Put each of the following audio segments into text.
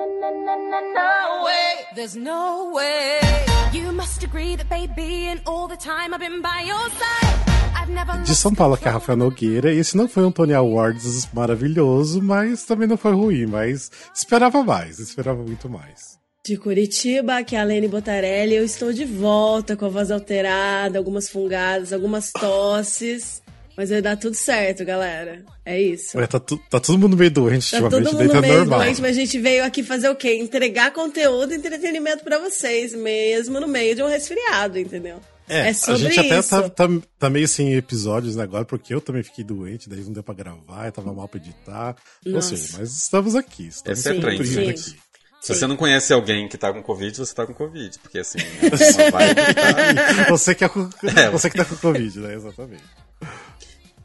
No way, there's no way. You must agree that baby, all the time I've been by your side. De São Paulo, que é Rafael Nogueira. Esse não foi um Tony Awards maravilhoso, mas também não foi ruim. Mas esperava mais, esperava muito mais. De Curitiba, que é a Lene Botarelli, eu estou de volta com a voz alterada, algumas fungadas, algumas tosses. Mas vai dar tudo certo, galera. É isso. Ué, tá, tu, tá todo mundo meio doente tá ultimamente, todo mundo tá meio normal. doente, mas a gente veio aqui fazer o quê? Entregar conteúdo e entretenimento pra vocês, mesmo no meio de um resfriado, entendeu? É, sobre a gente até tá, tá, tá meio sem episódios né, agora, porque eu também fiquei doente, daí não deu pra gravar, eu tava mal pra editar. Não sei, mas estamos aqui. Estamos Essa é a trend, né? aqui. Se você não conhece alguém que tá com Covid, você tá com Covid. Porque assim, é uma vibe que tá... Você que, é, com- É. você que tá com Covid, né? Exatamente.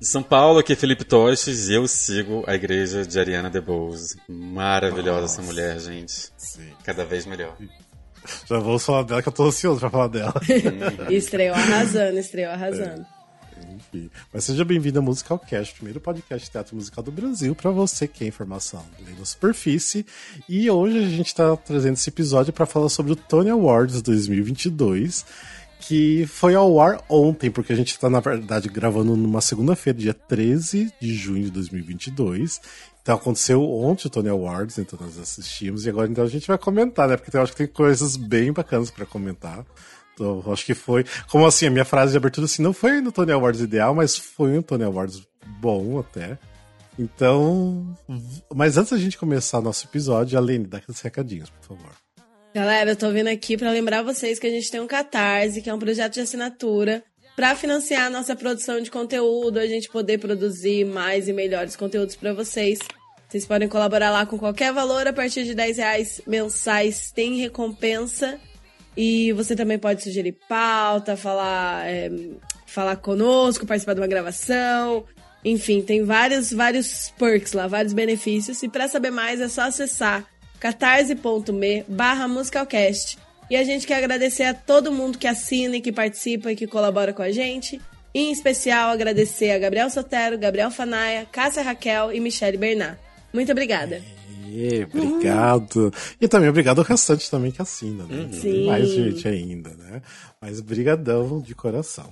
De São Paulo, aqui é Felipe Toches e eu sigo a igreja de Ariana DeBose. Maravilhosa essa mulher, gente. Sim. Cada vez melhor. Já vamos falar dela, que eu tô ansioso pra falar dela. Estreou arrasando, estreou arrasando. Enfim. Mas seja bem-vindo ao Musical Cast, o primeiro podcast de teatro musical do Brasil, pra você que é informação além da superfície. E hoje a gente tá trazendo esse episódio pra falar sobre o Tony Awards 2022, que foi ao ar ontem, porque a gente tá, na verdade, gravando numa segunda-feira, dia 13 de junho de 2022. Então aconteceu ontem o Tony Awards, então nós assistimos, e agora então a gente vai comentar, né? Porque eu acho que tem coisas bem bacanas pra comentar. Então, acho que foi. Como assim, a minha frase de abertura assim, não foi no Tony Awards ideal, mas foi um Tony Awards bom até. Então. Mas antes da gente começar nosso episódio, Aline, dá aqueles recadinhos, por favor. Galera, eu tô vindo aqui pra lembrar vocês que a gente tem um Catarse, que é um projeto de assinatura, pra financiar a nossa produção de conteúdo, a gente poder produzir mais e melhores conteúdos pra vocês. Vocês podem colaborar lá com qualquer valor, a partir de 10 reais mensais tem recompensa. E você também pode sugerir pauta, falar, é, falar conosco, participar de uma gravação. Enfim, tem vários, vários perks lá, vários benefícios. E pra saber mais é só acessar catarse.me barra musicalcast. E a gente quer agradecer a todo mundo que assina e que participa e que colabora com a gente. E, em especial, agradecer a Gabriel Sotero, Gabriel Fanaia, Cássia Raquel e Michele Bernard. Muito obrigada. E, obrigado. E também obrigado ao restante também que assina, né? Tem Sim. mais gente ainda, né? Mas brigadão de coração.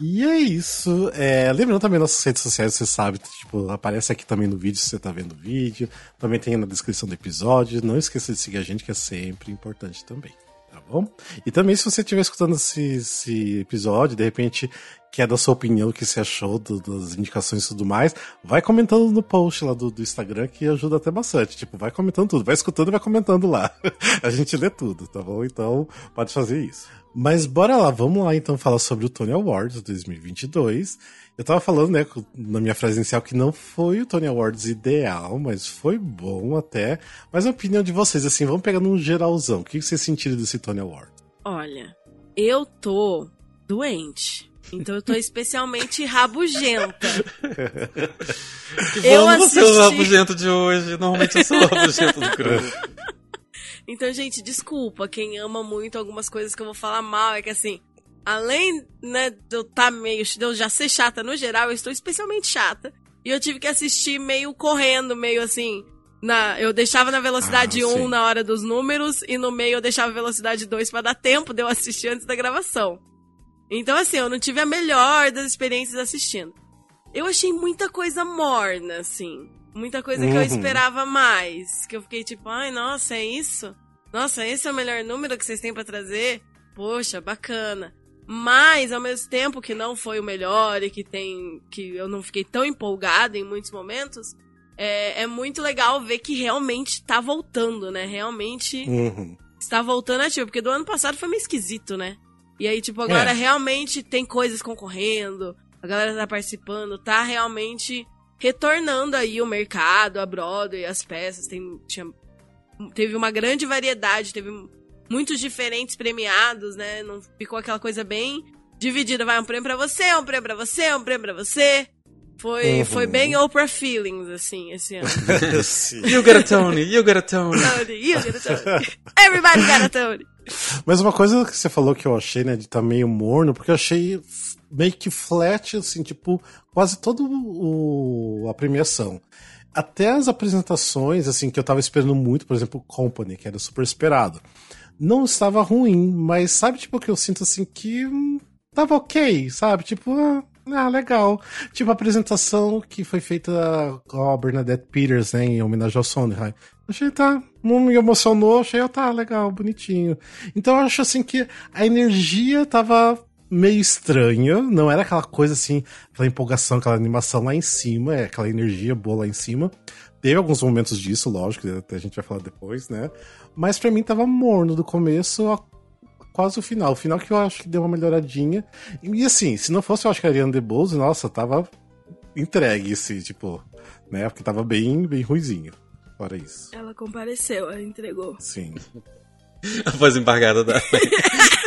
E é isso. É, lembrando também nossas redes sociais, você sabe, tipo, aparece aqui também no vídeo se você tá vendo o vídeo. Também tem na descrição do episódio. Não esqueça de seguir a gente, que é sempre importante também. Tá bom? E também, se você estiver escutando esse, esse episódio, de repente quer dar sua opinião, o que você achou do- das indicações e tudo mais, vai comentando no post lá do, do Instagram, que ajuda até bastante. Tipo, vai comentando tudo, vai escutando e vai comentando lá. a gente lê tudo, tá bom? Então, pode fazer isso. Mas bora lá, vamos lá então falar sobre o Tony Awards 2022. Eu tava falando, né, na minha frase inicial que não foi o Tony Awards ideal, mas foi bom até. Mas a opinião de vocês, assim, vamos pegar num geralzão. O que vocês sentiram desse Tony Award? Olha, eu tô doente. Então eu tô especialmente rabugenta. Eu Vamos ser o assisti- rabugento de hoje. Normalmente eu sou o rabugento do grupo. Então, gente, desculpa quem ama muito algumas coisas que eu vou falar mal. É que assim, além né, de eu tá meio. de eu já ser chata no geral, eu estou especialmente chata. E eu tive que assistir meio correndo, meio assim. Na, eu deixava na velocidade Ah, 1 sim. na hora dos números e no meio eu deixava velocidade 2 pra dar tempo de eu assistir antes da gravação. Então, assim, eu não tive a melhor das experiências assistindo. Eu achei muita coisa morna, assim. Muita coisa que eu Uhum. esperava mais. Que eu fiquei tipo, ai, nossa, é isso? Nossa, esse é o melhor número que vocês têm pra trazer? Poxa, bacana. Mas, ao mesmo tempo que não foi o melhor e que tem. que eu não fiquei tão empolgada em muitos momentos, é, é muito legal ver que realmente tá voltando, né? Realmente Uhum. está voltando ativo, porque do ano passado foi meio esquisito, né? E aí, tipo, agora É. realmente tem coisas concorrendo, a galera tá participando, tá realmente retornando aí o mercado, a Broadway, as peças, tem, tinha, teve uma grande variedade, teve muitos diferentes premiados, né? Não ficou aquela coisa bem dividida, vai um prêmio pra você, um prêmio pra você, um prêmio pra você. Foi, Uhum. foi bem Oprah Feelings, assim, esse ano. Sim. You got a Tony, you got a Tony. Tony, you get a Tony. Everybody got a Tony. Mas uma coisa que você falou que eu achei, né, de tá meio morno, porque eu achei meio que flat, assim, tipo, quase toda o, a premiação. até as apresentações, assim, que eu tava esperando muito, por exemplo, Company, que era super esperado. Não estava ruim, mas sabe, tipo, que eu sinto assim que hum, tava ok, sabe? Tipo, ah, ah, legal. Tipo, a apresentação que foi feita com a Bernadette Peters, né, em homenagem ao Sondheim. Achei, tá, não me emocionou, achei, tá, legal, bonitinho. Então eu acho assim que a energia tava meio estranha, não era aquela coisa assim, aquela empolgação, aquela animação lá em cima, é aquela energia boa lá em cima. Teve alguns momentos disso, lógico, que a gente vai falar depois, né? Mas para mim tava morno do começo quase o final. O final que eu acho que deu uma melhoradinha. E assim, se não fosse eu acho que a Ariana DeBose, nossa, tava entregue esse, tipo, né? Porque tava bem, bem ruizinho. Fora isso. Ela compareceu, ela entregou. Sim. A voz embargada da.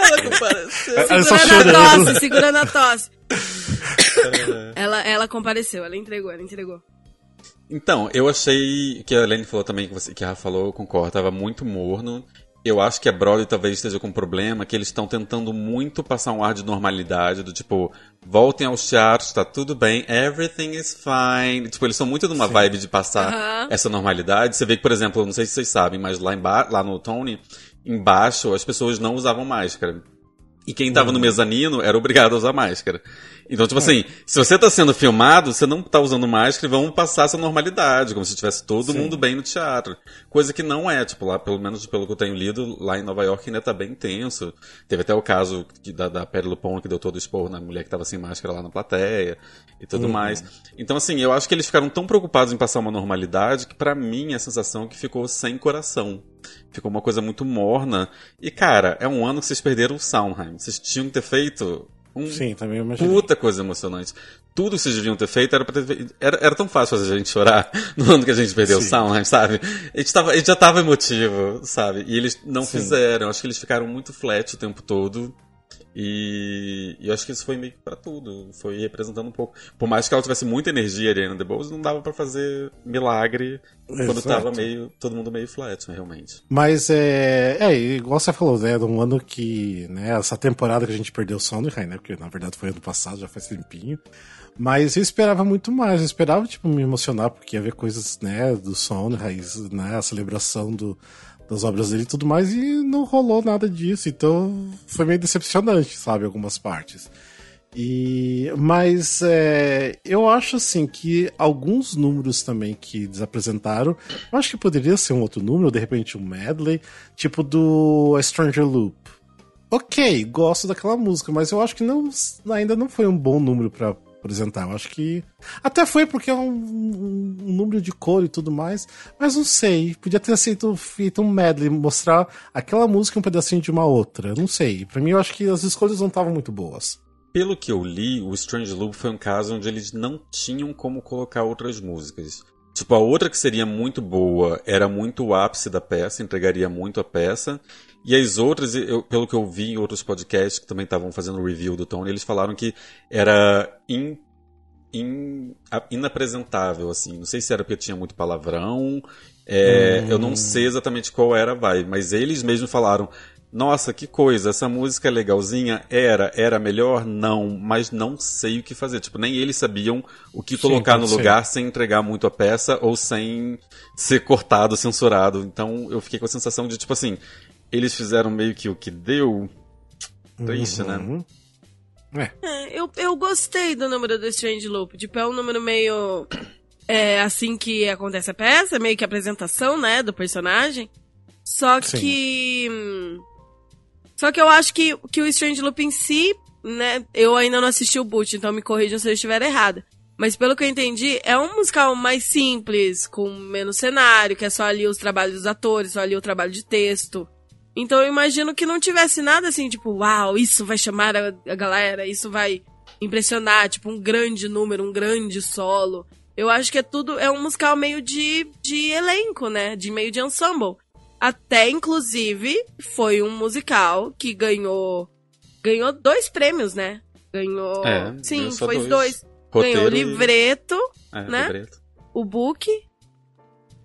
ela compareceu. Ela Segurando a tosse, segurando a tosse. ela, ela compareceu, ela entregou, ela entregou. Então, eu achei que a Helene falou também, que, você, que a Rafa falou, eu concordo, tava muito morno. Eu acho que a Broadway talvez esteja com um problema, que eles estão tentando muito passar um ar de normalidade, do tipo, voltem aos teatros, tá tudo bem, everything is fine. Tipo, eles são muito numa vibe de passar essa normalidade. Você vê que, por exemplo, não sei se vocês sabem, mas lá, emba lá no Tony, embaixo, as pessoas não usavam máscara. E quem tava no mezanino era obrigado a usar máscara. Então, tipo assim, se você tá sendo filmado, você não tá usando máscara e vamos passar essa normalidade, como se tivesse todo Sim. mundo bem no teatro. Coisa que não é, tipo, lá, pelo menos pelo que eu tenho lido, lá em Nova York ainda tá bem tenso. Teve até o caso da, da Perry Lupone que deu todo o esporro na mulher que tava sem máscara lá na plateia e tudo mais. Então, assim, eu acho que eles ficaram tão preocupados em passar uma normalidade que, pra mim, a sensação é que ficou sem coração. Ficou uma coisa muito morna. E, cara, é um ano que vocês perderam o Soundheim. Vocês tinham que ter feito um Sim, também imaginei. puta coisa emocionante. Tudo que vocês deviam ter feito era pra ter. Era, era tão fácil fazer a gente chorar no ano que a gente perdeu o Sim. Soundheim, sabe? A gente, tava, a gente já tava emotivo, sabe? E eles não Sim. fizeram. Acho que eles ficaram muito flat o tempo todo. E, e eu acho que isso foi meio que pra tudo. Foi representando um pouco. Por mais que ela tivesse muita energia, a Ariana DeBose, não dava pra fazer milagre quando Exato. tava meio. todo mundo meio flat, né, realmente. Mas é, é, igual você falou, né? De um ano que, né, essa temporada que a gente perdeu o Sondheim, né? Porque na verdade foi ano passado, já faz tempinho. Mas eu esperava muito mais, eu esperava, tipo, me emocionar, porque ia ver coisas, né, do Sondheim, né, a celebração do, das obras dele e tudo mais, e não rolou nada disso, então foi meio decepcionante, sabe, algumas partes. E, mas é, eu acho assim que alguns números também que eles apresentaram, eu acho que poderia ser um outro número, de repente um medley, tipo do Stranger Loop. Ok, gosto daquela música, mas eu acho que não, ainda não foi um bom número pra apresentar. Eu acho que. Até foi porque é um, um- um número de cor e tudo mais, mas não sei. Podia ter sido feito um medley, mostrar aquela música um pedacinho de uma outra. Não sei. Pra mim, eu acho que as escolhas não estavam muito boas. Pelo que eu li, o Strange Loop foi um caso onde eles não tinham como colocar outras músicas. Tipo, a outra que seria muito boa era muito o ápice da peça, entregaria muito a peça. E as outras, eu- pelo que eu vi em outros podcasts que também estavam fazendo review do Tony, eles falaram que era in- in- inapresentável, assim. Não sei se era porque tinha muito palavrão. é, Eu não sei exatamente qual era a vibe, mas eles mesmos falaram. Nossa, que coisa, essa música é legalzinha. Era, era melhor? Não, mas não sei o que fazer. Tipo, nem eles sabiam o que Sim, colocar no ser. lugar sem entregar muito a peça ou sem ser cortado, censurado. Então eu fiquei com a sensação de, tipo assim, eles fizeram meio que o que deu. Triste, né? Uhum. É. É, eu, eu gostei do número do Strange Loop. Tipo, é um número meio. É assim que acontece a peça, meio que a apresentação, né, do personagem. Só Sim. que. Só que eu acho que, que o Strange Loop em si, né, eu ainda não assisti o Boot, então me corrijam se eu estiver errada. Mas pelo que eu entendi, é um musical mais simples, com menos cenário, que é só ali os trabalhos dos atores, só ali o trabalho de texto. Então eu imagino que não tivesse nada assim, tipo, uau, isso vai chamar a, a galera, isso vai impressionar, tipo, um grande número, um grande solo. Eu acho que é tudo, é um musical meio de, de elenco, né? De meio de ensemble. Até, inclusive, foi um musical que ganhou. Ganhou dois prêmios, né? Ganhou. É, Sim, ganhou foi dois. dois. Ganhou o Roteiro e- livreto, É, né? livreto. o book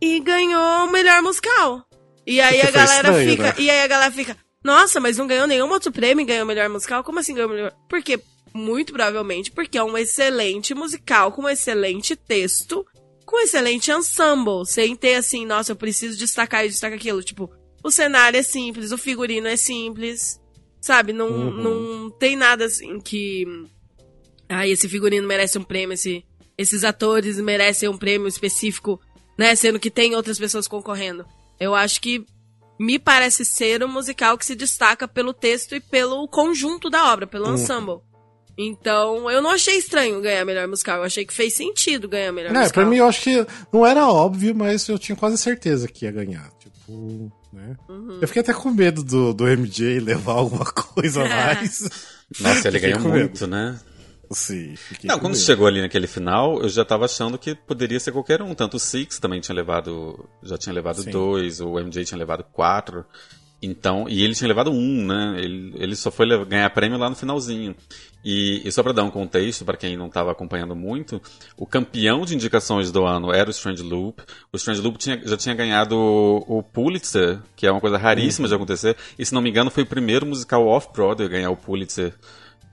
e ganhou o melhor musical. E aí a galera estranho, fica, né? e aí a galera fica, nossa, mas não ganhou nenhum outro prêmio e ganhou melhor musical? Como assim ganhou melhor? Porque muito provavelmente porque é um excelente musical com um excelente texto com excelente ensemble, sem ter assim, nossa, eu preciso destacar e destacar aquilo. Tipo, o cenário é simples, o figurino é simples, sabe? Não, Uhum. não tem nada assim que. Ah, esse figurino merece um prêmio, esse, esses atores merecem um prêmio específico, né? Sendo que tem outras pessoas concorrendo. Eu acho que me parece ser um musical que se destaca pelo texto e pelo conjunto da obra, pelo Uhum. ensemble. Então, eu não achei estranho ganhar melhor musical. Eu achei que fez sentido ganhar melhor É, musical. pra mim eu acho que não era óbvio, mas eu tinha quase certeza que ia ganhar. Tipo, né? Uhum. Eu fiquei até com medo do, do MJ levar alguma coisa a mais. Nossa, ele ganhou muito, né? Sim, Não, quando medo. chegou ali naquele final, eu já tava achando que poderia ser qualquer um. Tanto o Six também tinha levado. Já tinha levado Sim. dois, o MJ tinha levado quatro. Então, e ele tinha levado um, né? Ele, ele só foi ganhar prêmio lá no finalzinho. E, e só pra dar um contexto, pra quem não tava acompanhando muito, o campeão de indicações do ano era o Strange Loop. O Strange Loop tinha- já tinha ganhado o, o Pulitzer, que é uma coisa raríssima de acontecer. E se não me engano, foi o primeiro musical off-Broadway a ganhar o Pulitzer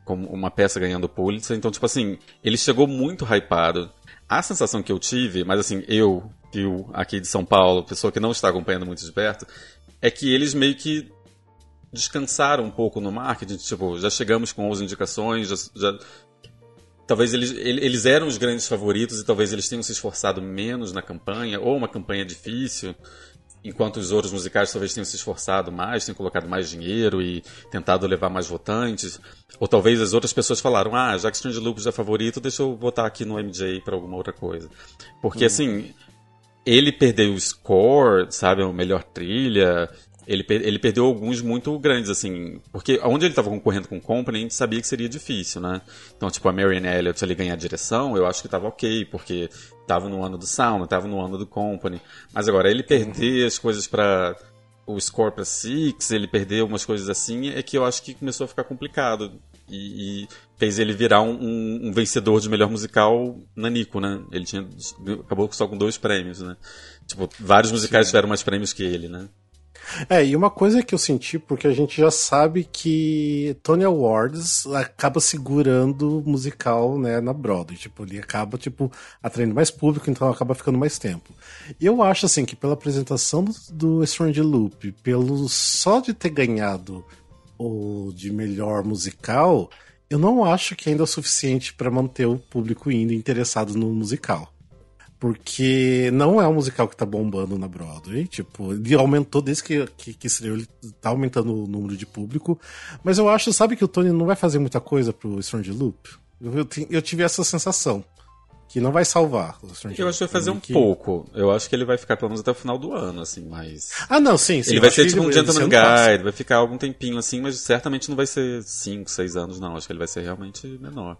como uma peça ganhando o Pulitzer. Então, tipo assim, ele chegou muito hypado. A sensação que eu tive, mas assim, eu, Phil, aqui de São Paulo, pessoa que não está acompanhando muito de perto, é que eles meio que descansaram um pouco no marketing. Tipo, já chegamos com 11 indicações, já. já- Talvez eles, ele- eles eram os grandes favoritos e talvez eles tenham se esforçado menos na campanha, ou uma campanha difícil, enquanto os outros musicais talvez tenham se esforçado mais, tenham colocado mais dinheiro e tentado levar mais votantes. Ou talvez as outras pessoas falaram: ah, já que Strange Loops é favorito, deixa eu votar aqui no MJ para alguma outra coisa. Porque assim, ele perdeu o score, sabe, a melhor trilha. Ele, ele perdeu alguns muito grandes, assim. Porque onde ele estava concorrendo com o Company, a gente sabia que seria difícil, né? Então, tipo, a Marianne Elliott ali ganhar a direção, eu acho que tava ok, porque tava no ano do Sound, tava no ano do Company. Mas agora, ele perder as coisas para o score pra Six, ele perder algumas coisas assim, é que eu acho que começou a ficar complicado. E, e fez ele virar um, um- um vencedor de melhor musical nanico, né? Ele tinha acabou só com dois prêmios, né? Tipo, vários musicais tiveram mais prêmios que ele, né? É, e uma coisa que eu senti, porque a gente já sabe que Tony Awards acaba segurando o musical, né, na Broadway. Tipo, ele acaba, tipo, atraindo mais público, então acaba ficando mais tempo. E eu acho, assim, que pela apresentação do, do Strange Loop, pelo só de ter ganhado o de melhor musical, eu não acho que ainda é o suficiente para manter o público indo interessado no musical. Porque não é um musical que tá bombando na Broadway. Tipo, ele aumentou desde que, que, que estreou, ele tá aumentando o número de público. Mas eu acho, sabe, que o Tony não vai fazer muita coisa pro Strange Loop? Eu, eu, eu tive essa sensação. Que não vai salvar o Strange Eu Loop. acho que vai fazer um Que- pouco. Eu acho que ele vai ficar pelo menos até o final do ano, assim, mas. Ah, não, sim, sim. ele eu vai ser tipo um Gentleman. Guide, vai ficar algum tempinho assim, mas certamente não vai ser 5, 6 anos, não. Acho que ele vai ser realmente menor.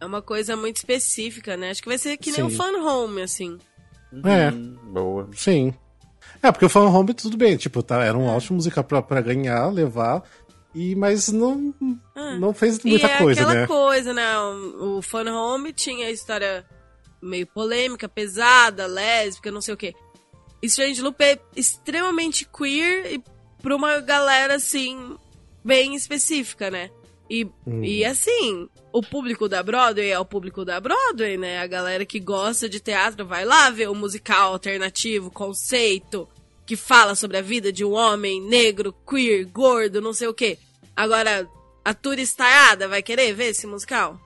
É uma coisa muito específica, né? Acho que vai ser que nem um Sim. fan home, assim. É. Hum, boa. Sim. É, porque o Fan Home tudo bem, tipo, tá, era um ótimo musical pra, pra ganhar, levar, e, mas não, não fez muita e é coisa, aquela né? coisa, né? O, o fan home tinha a história meio polêmica, pesada, lésbica, não sei o quê. Strange Loop é extremamente queer e pra uma galera, assim, bem específica, né? E, Uhum. e assim, o público da Broadway é o público da Broadway, né? A galera que gosta de teatro vai lá ver o musical alternativo, conceito, que fala sobre a vida de um homem negro, queer, gordo, não sei o quê. Agora, a turistaiada vai querer ver esse musical?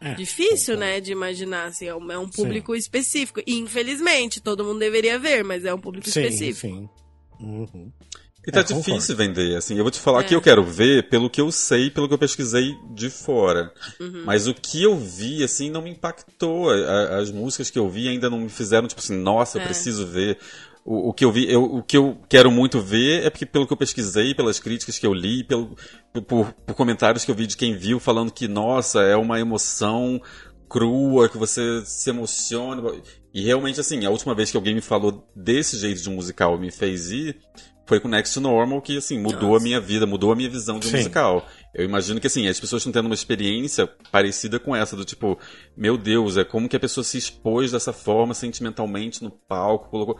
É, Difícil, né, de imaginar, assim, é um, é um público específico. E, infelizmente, todo mundo deveria ver, mas é um público Sim, específico. sim. Uhum. E tá É, concordo. difícil vender, assim. Eu vou te falar É. que eu quero ver pelo que eu sei, pelo que eu pesquisei de fora. Uhum. Mas o que eu vi, assim, não me impactou. As músicas que eu vi ainda não me fizeram, tipo assim, nossa, eu É. preciso ver. O, o que eu vi, eu- o que eu quero muito ver é porque pelo que eu pesquisei, pelas críticas que eu li, pelo, por, por comentários que eu vi de quem viu falando que, nossa, é uma emoção crua, que você se emociona. E realmente, assim, a última vez que alguém me falou desse jeito de um musical e me fez ir, foi com Next to Normal, que, assim, mudou Nossa. a minha vida, mudou a minha visão de um Sim. musical. Eu imagino que, assim, as pessoas estão tendo uma experiência parecida com essa, do tipo, meu Deus, é como que a pessoa se expôs dessa forma sentimentalmente no palco, colocou...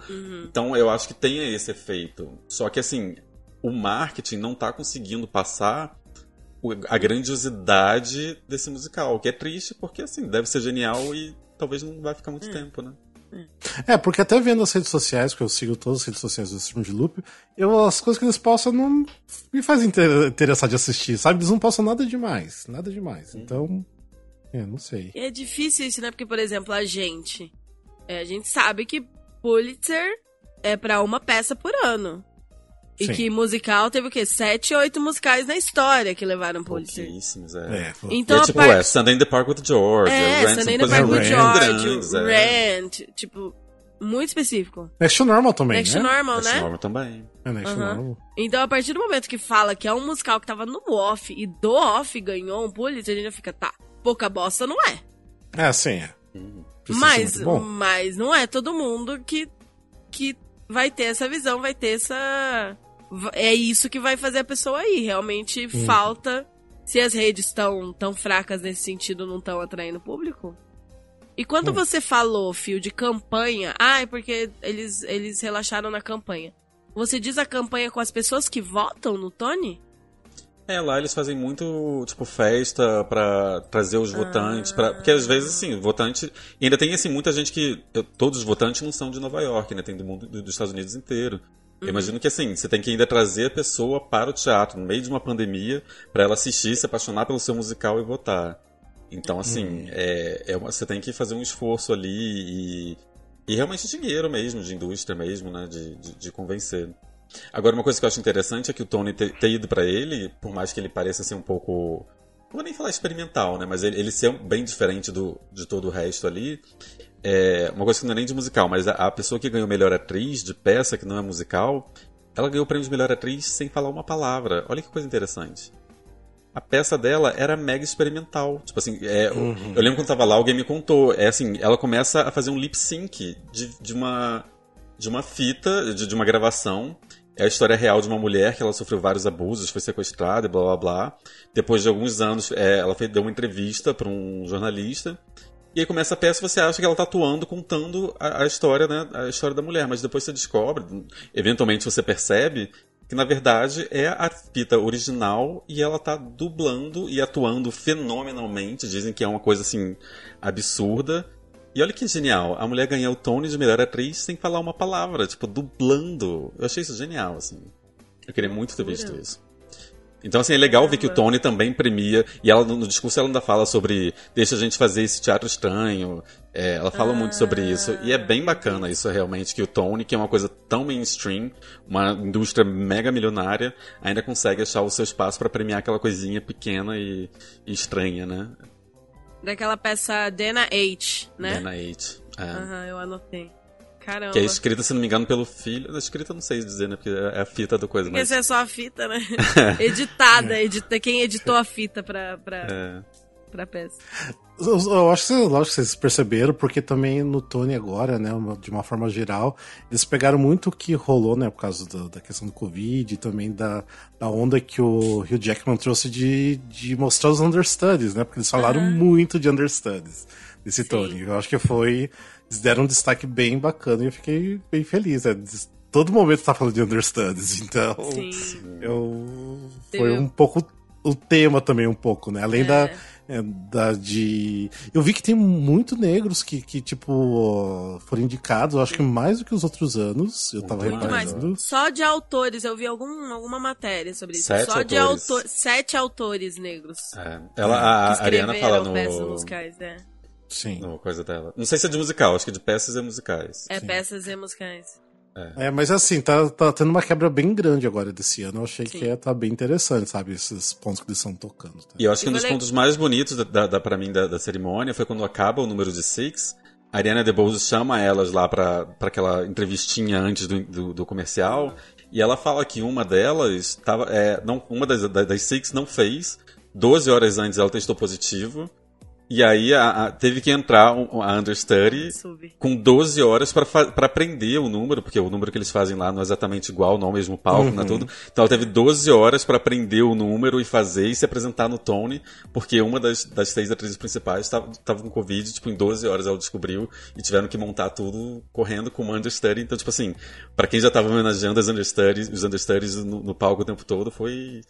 Então, eu acho que tem esse efeito. Só que, assim, o marketing não tá conseguindo passar a grandiosidade desse musical, o que é triste, porque, assim, deve ser genial e talvez não vai ficar muito tempo, né? É, porque até vendo as redes sociais, porque eu sigo todas as redes sociais do Stream de Loop, eu, as coisas que eles postam não me fazem inter- interessar de assistir, sabe? Eles não postam nada demais, nada demais. Então, é, não sei. É difícil isso, né? Porque, por exemplo, a gente. é, a gente sabe que Pulitzer é pra uma peça por ano. E Sim. que musical teve o quê? Sete, oito musicais na história que levaram Pulitzer. Pouquíssimos, é. É, E Então, é a tipo, parte- é, Sunday in the Park with George, É, Rent, Sunday in the Park with. George, grandes, é. Tipo, muito específico. Next to Normal também, Next né? to Normal, Next né? Normal também. É Next to. Normal. Então, a partir do momento que fala que é um musical que tava no off e do off ganhou um Pulitzer, a gente já fica, tá, pouca bosta não é. É, sim, é. Precisa Mas, mas não é todo mundo que, que vai ter essa visão, vai ter essa. É isso que vai fazer a pessoa ir. Realmente Uhum. falta. Se as redes estão tão fracas nesse sentido, não estão atraindo público. E quando Hum. você falou, Fio, de campanha, ah, é porque eles, eles relaxaram na campanha. Você diz a campanha com as pessoas que votam no Tony? É, lá eles fazem muito, tipo, festa pra trazer os votantes, pra, porque às vezes, assim, votante... E ainda tem, assim, muita gente que... Todos os votantes não são de Nova York, né? Tem do mundo, do- dos Estados Unidos inteiro. Eu imagino que, assim, você tem que ainda trazer a pessoa para o teatro, no meio de uma pandemia, pra ela assistir, se apaixonar pelo seu musical e votar. Então, assim, é, é uma- você tem que fazer um esforço ali e... E realmente dinheiro mesmo, de indústria mesmo, né? De, de, de convencer. Agora, uma coisa que eu acho interessante é que o Tony ter, ter ido pra ele, por mais que ele pareça ser um pouco. Não vou nem falar experimental, né? Mas ele, ele ser bem diferente do, de todo o resto ali. É uma coisa que não é nem de musical, mas a, a pessoa que ganhou melhor atriz de peça, que não é musical, ela ganhou o prêmio de melhor atriz sem falar uma palavra. Olha que coisa interessante. A peça dela era mega experimental. Tipo assim, é, eu- eu lembro quando tava lá, alguém me contou. É assim, ela começa a fazer um lip sync de, de uma de uma fita, de, de uma gravação. É a história real de uma mulher que ela sofreu vários abusos, foi sequestrada e blá blá blá. Depois de alguns anos, é, ela fez, deu uma entrevista para um jornalista. E aí começa a peça você acha que ela tá atuando, contando a, a história, né? A história da mulher. Mas depois você descobre, eventualmente você percebe, que na verdade é a fita original e ela tá dublando e atuando fenomenalmente. Dizem que é uma coisa assim absurda. E olha que genial, a mulher ganhou o Tony de melhor atriz sem falar uma palavra, tipo, dublando. Eu achei isso genial, assim. Eu queria muito ter visto isso. Então, assim, é legal ver que o Tony também premia, e ela no discurso ela ainda fala sobre deixa a gente fazer esse teatro estranho. É, ela fala muito sobre isso. E é bem bacana isso realmente, que o Tony, que é uma coisa tão mainstream, uma indústria mega milionária, ainda consegue achar o seu espaço para premiar aquela coisinha pequena e, e estranha, né? Daquela peça Dana H, né? Dana Eight. É. Aham, eu anotei. Caramba. Que é escrita, se não me engano, pelo filho. Escrita eu não sei dizer, né? Porque é a fita da coisa, Porque mas. é só a fita, né? Editada, edita, quem editou a fita pra, pra, É. pra peça. Eu, eu acho que vocês- lógico que vocês perceberam, porque também no Tony agora, né, de uma forma geral, eles pegaram muito o que rolou, né, por causa da, da questão do Covid e também da, da onda que o Hugh Jackman trouxe de, de mostrar os understudies, né, porque eles falaram muito de understudies desse Tony. Eu acho que foi. Eles deram um destaque bem bacana e eu fiquei bem feliz, né. Todo momento tá falando de understudies, então. Sim. Eu. Foi um pouco o tema também, um pouco, né? Além É. da, é, da de. Eu vi que tem muito negros que, que tipo, foram indicados, acho que mais do que os outros anos. Eu tava Muito mais. reparando. Só de autores, eu vi algum, alguma matéria sobre isso. Sete Só de autores. autor, sete autores negros. É. Ela, a, a Ariana fala no, musicais, é. Sim. no coisa dela. Não sei se é de musical, acho que é de peças e musicais. É Sim. peças e musicais. É, mas assim, tá, tá tendo uma quebra bem grande agora desse ano. Eu achei Sim. que ia tá bem interessante, sabe? Esses pontos que eles estão tocando. Tá? E eu acho que um dos pontos mais bonitos da, da, da, pra mim da, da cerimônia foi quando acaba o número de Six. A Ariana DeBose chama elas lá pra, pra aquela entrevistinha antes do, do, do comercial. E ela fala que uma delas tava. É, não, uma das, das, das Six não fez. 12 horas antes ela testou positivo. E aí a- a- teve que entrar um- a understudy Sub. com 12 horas pra aprender o número, porque o número que eles fazem lá não é exatamente igual, não é o mesmo palco, não é tudo. Então ela teve 12 horas pra aprender o número e fazer e se apresentar no Tony, porque uma das, das seis atrizes principais estava com Covid, tipo, em 12 horas ela descobriu e tiveram que montar tudo correndo com uma understudy. Então, tipo assim, pra quem já tava homenageando as understudies, os understudies no, no palco o tempo todo, foi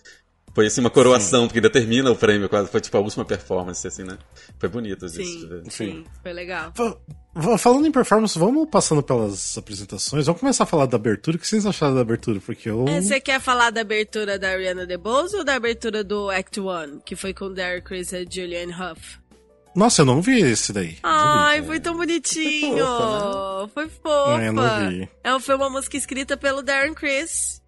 Foi assim uma coroação, porque determina o prêmio, quase foi tipo a última performance, assim, né? Foi bonito isso. Sim, de ver. sim, foi legal. Fa- fa- Falando em performance, vamos passando pelas apresentações. Vamos começar a falar da abertura. O que vocês acharam da abertura? Porque eu. É, Você quer falar da abertura da Ariana DeBose ou da abertura do Act One, que foi com Derek Chris e Julianne Hough? Nossa, eu não vi esse daí. Ai, foi tão bonitinho! Foi fofa. É, não vi. É, foi uma música escrita pelo Darren Chris.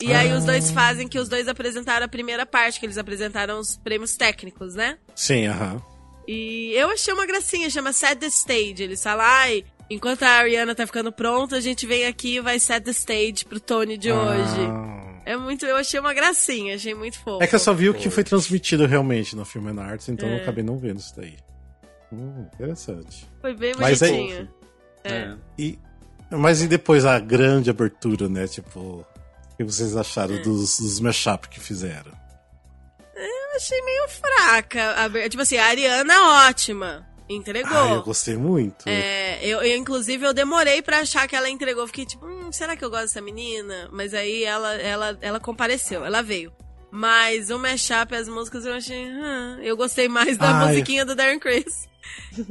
E aí os Ah. dois fazem que os dois apresentaram a primeira parte, que eles apresentaram os prêmios técnicos, né? Sim, aham. E eu achei uma gracinha, chama Set the Stage. Eles falam, ai, enquanto a Ariana tá ficando pronta, a gente vem aqui e vai set the stage pro Tony de hoje. Ah. É muito, eu achei uma gracinha, achei muito fofo. É que eu só vi o que foi transmitido realmente no Film and Arts, então É. eu acabei não vendo isso daí. Hum, interessante. Foi bem Mas aí- bonitinho. É. É. E, mas e depois a grande abertura, né? Tipo, o que vocês É. acharam dos, dos mashup que fizeram? Eu achei meio fraca. Tipo assim, a Ariana ótima. Entregou. Ah, eu gostei muito. É, eu, eu, inclusive, eu demorei pra achar que ela entregou. Fiquei tipo, hum, será que eu gosto dessa menina? Mas aí ela, ela, ela compareceu, ela veio. Mas o mashup, as músicas, eu achei. ah, eu gostei mais da Ai. musiquinha do Darren Chris.